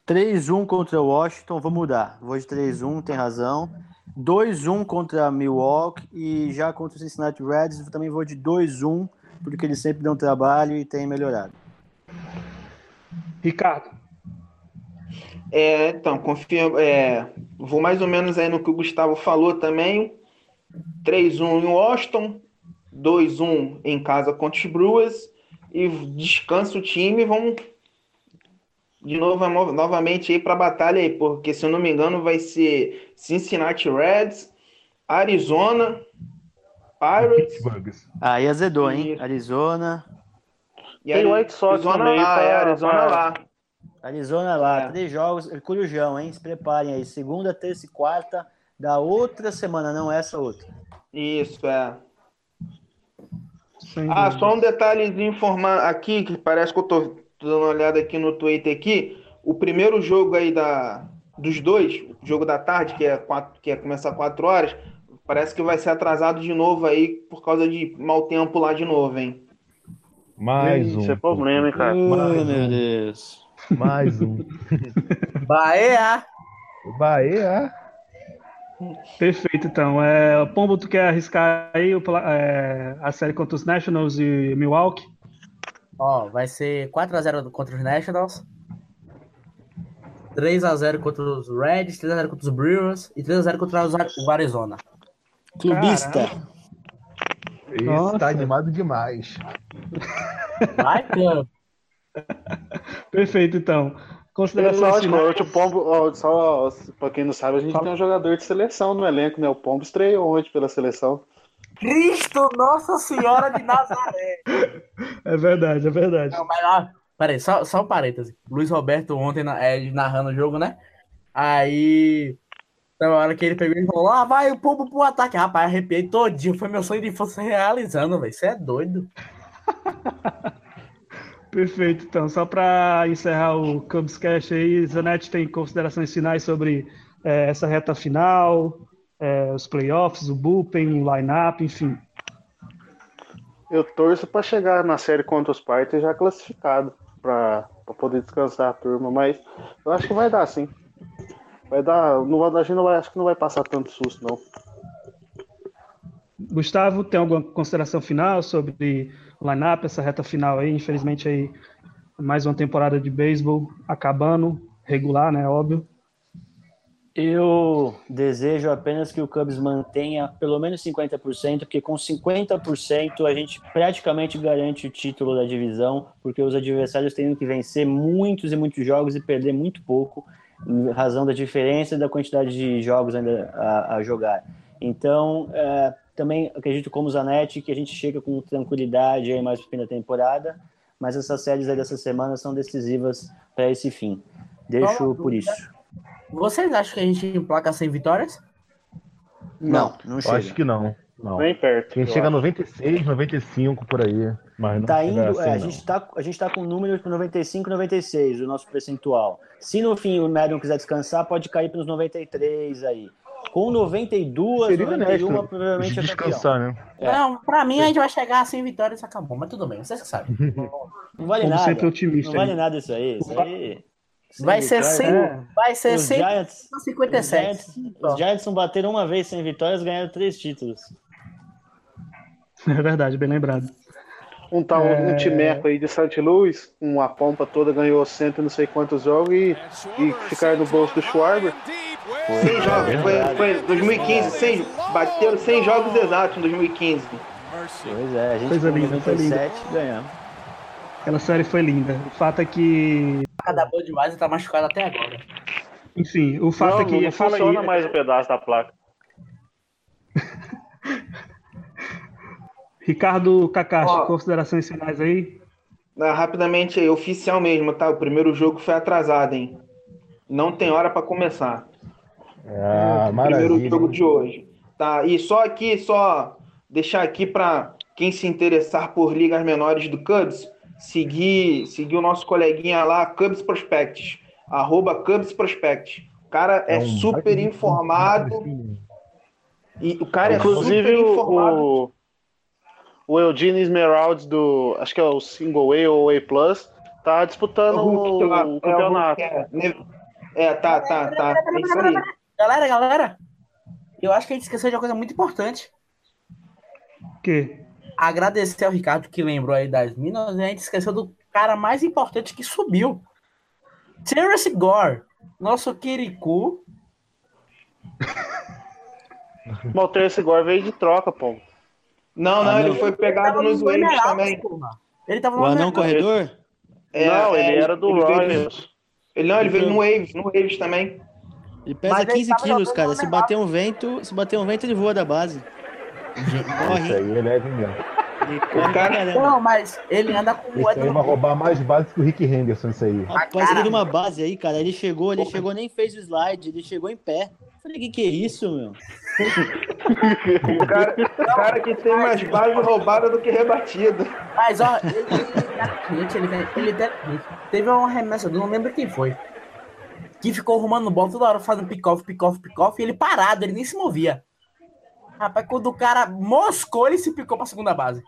3-1 contra o Washington, vou mudar. Vou de 3-1, tem razão. 2-1 contra Milwaukee e já contra o Cincinnati Reds também vou de 2-1, porque eles sempre dão trabalho e têm melhorado. Ricardo. É, então, confio, é, vou mais ou menos aí no que o Gustavo falou também. 3-1 em Washington, 2-1 em casa contra os Brewers e descansa o time, vamos de novo novamente aí para a batalha aí, porque se eu não me engano vai ser Cincinnati Reds, Arizona, Pirates. Aí azedou, hein? Arizona. E aí, White Sox Arizona também, lá, é, Arizona pra... lá. Arizona lá, é. três jogos, Corujão, hein? Se preparem aí, segunda, terça e quarta da outra semana, não essa outra. Isso, é. ah, só um detalhezinho informar aqui, que parece que eu tô Tô dando uma olhada aqui no Twitter aqui. O primeiro jogo aí da, dos dois, o jogo da tarde, que é, quatro, que é começar 4 horas, parece que vai ser atrasado de novo aí por causa de mau tempo lá de novo, hein? Mais um. Isso é problema, hein, cara? Mais meu Deus. Mais um. [laughs] Bahia! Bahia! Perfeito, então. É, Pombo, tu quer arriscar aí o, é, a série contra os Nationals e Milwaukee? Ó, vai ser 4x0 contra os Nationals. 3x0 contra os Reds, 3x0 contra os Brewers e 3x0 contra o Arizona. Clubista. Isso tá animado demais. Vai, club. [laughs] Perfeito, então. Consideração lógico, o Pombo, ó, só pra quem não sabe, a gente Fala. tem um jogador de seleção no elenco, né? O Pombo estreou ontem pela seleção. Cristo Nossa Senhora de Nazaré. É verdade, é verdade. Não, mas lá, peraí, só, só um parêntese. Luiz Roberto ontem é, narrando o jogo, né? Aí. Na hora que ele pegou e falou: Ah, vai o pombo pro ataque. Rapaz, arrepiei todinho. Foi meu sonho de fosse realizando, velho. Você é doido. [laughs] Perfeito, então, só para encerrar o Cubs Cash aí, Zanetti tem considerações finais sobre é, essa reta final, é, os playoffs, o bullpen, o line-up, enfim. Eu torço para chegar na série contra os Pirates já classificado para poder descansar a turma, mas eu acho que vai dar sim. Vai dar, não, a gente não vai, acho que não vai passar tanto susto não. Gustavo, tem alguma consideração final sobre o line-up, essa reta final aí? Infelizmente aí mais uma temporada de beisebol acabando, regular, né, óbvio. Eu desejo apenas que o Cubs mantenha pelo menos 50%, porque com 50% a gente praticamente garante o título da divisão, porque os adversários têm que vencer muitos e muitos jogos e perder muito pouco, em razão da diferença da quantidade de jogos ainda a, a jogar. Então, é, também acredito como Zanetti que a gente chega com tranquilidade aí mais para o fim da temporada, mas essas séries aí dessa semana são decisivas para esse fim. Deixo por isso. Vocês acham que a gente emplaca 100 vitórias? Não, não chega. Acho que não. não. Nem perto. A gente chega a 96, 95 por aí. Mas não tá indo, assim, é, a, gente tá, a gente tá com números para 95, 96, o nosso percentual. Se no fim o Madden quiser descansar, pode cair para os 93 aí. Com 92, Seria 91, honesto, provavelmente é descansar, né? É. Não, pra mim a gente vai chegar a 100 vitórias e acabou, mas tudo bem, vocês que sabem. Não vale Como nada. Otimista, não vale nada isso aí. Isso aí. Vai ser, 100, é. vai ser 100, Giants, 57. Os Giants, os Giants não bateram uma vez sem vitórias, ganharam três títulos. [laughs] É verdade, bem lembrado. Um tal é... um timeco aí de St. Louis, uma pompa toda, ganhou cento não sei quantos jogos e, e ficaram no bolso do Schwarber. 100 jogos, foi, foi 2015, 100, bateram 100 jogos exatos em 2015. Pois é, a gente Coisa linda, 97 ganhamos. Aquela série foi linda. O fato é que. A da Budweiser tá machucada até agora. Enfim, o fato não, é que. Não funciona aí... mais o pedaço da placa. [laughs] Ricardo Kakashi, considerações finais aí? rapidamente aí, oficial mesmo, tá? O primeiro jogo foi atrasado, hein? Não tem hora para começar. Ah, o primeiro jogo de hoje. Tá, e só aqui, só deixar aqui para quem se interessar por ligas menores do Cubs, seguir, seguir o nosso coleguinha lá, Cubs Prospects, arroba Cubs Prospects. O cara é, é um super informado. E o cara Inclusive, é super informado. O, o Eugene Esmeralds do, acho que é o Single A ou A Plus, tá disputando é o, o, o, campeonato. É, é, tá, tá, tá. É isso aí. Galera, galera, eu acho que a gente esqueceu de uma coisa muito importante. Que? Agradecer ao Ricardo que lembrou aí das Minas, e a gente esqueceu do cara mais importante que subiu. Terence Gore, nosso Kirikou. Mas o Terence Gore veio de troca, pô. Não, não, ah, ele foi pegado ele nos waves também. Ele tava no o anão corredor? É, não, ele é, era do ele Royals. Ele não, ele veio no Waves, no Waves também. Ele pesa Mas 15 quilos, cara. Se bater um vento, se bater um vento, ele voa da base. Corre. Isso aí é leve mesmo. O cara... Não, mas ele anda com o Ele vai roubar mais base que o Rick Henderson, isso aí. Rapaz, ele numa base aí, cara. Ele chegou, ele chegou, nem fez o slide, ele chegou em pé. Falei, que que é isso, meu? [laughs] o, cara, o cara que tem mais base roubada do que rebatida. Mas, ó, ele, ele, ele, ele teve uma remessa, não lembro quem foi que ficou arrumando bola toda hora, fazendo pick-off, pick-off, pick-off, e ele parado, ele nem se movia. Rapaz, quando o cara moscou, ele se picou pra segunda base.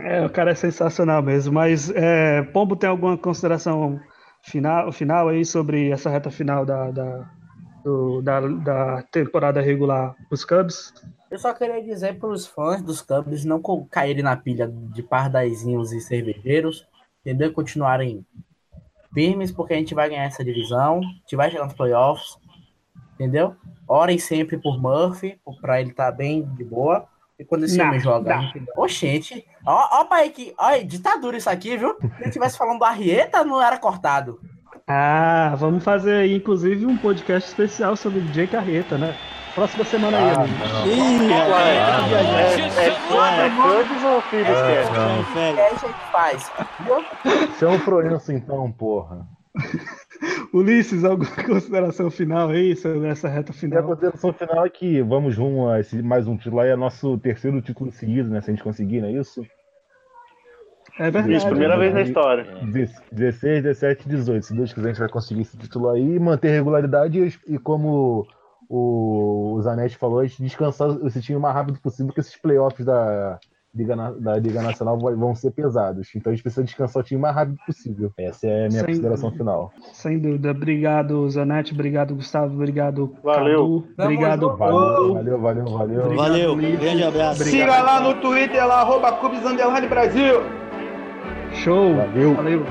É, o cara é sensacional mesmo, mas é, Pombo tem alguma consideração final, final aí sobre essa reta final da, da, do, da, da temporada regular dos Cubs? Eu só queria dizer para os fãs dos Cubs não caírem na pilha de pardaizinhos e cervejeiros, entendeu? Continuarem firmes, porque a gente vai ganhar essa divisão, a gente vai chegar nos playoffs, entendeu? Orem sempre por Murphy, para ele estar tá bem de boa. E quando esse não, homem joga. Oxente, ó, ó, pai, que. Ó, ditadura isso aqui, viu? Se ele estivesse falando do Arrieta, não era cortado. Ah, vamos fazer aí, inclusive, um podcast especial sobre Jake Arrieta, né? Próxima semana aí, ah, amigo. Ih, é Cubs ou Phillies que é? É, a gente faz. Chama o Proenço então, porra. [laughs] Ulisses, alguma [laughs] consideração final aí sobre essa reta final? a consideração final é que vamos rumo a esse, mais um título aí, é nosso terceiro título seguido, né? Se a gente conseguir, não é isso? É verdade. Isso, primeira vez na história. 16, 17, 18. Se Deus quiser, a gente vai conseguir esse título aí, manter regularidade e, e como o, Zanetti falou, a gente descansar esse time o mais rápido possível, porque esses playoffs da Liga, da Liga Nacional vão ser pesados. Então a gente precisa descansar o time o mais rápido possível. Essa é a minha sem, consideração final. Sem dúvida. Obrigado, Zanetti. Obrigado, Gustavo. Obrigado, valeu. Cadu. Obrigado, valeu, valeu, valeu, valeu. Obrigado, valeu. Grande abraço. Obrigado. Siga lá no Twitter, lá, arroba Brasil. Show. Valeu. Valeu.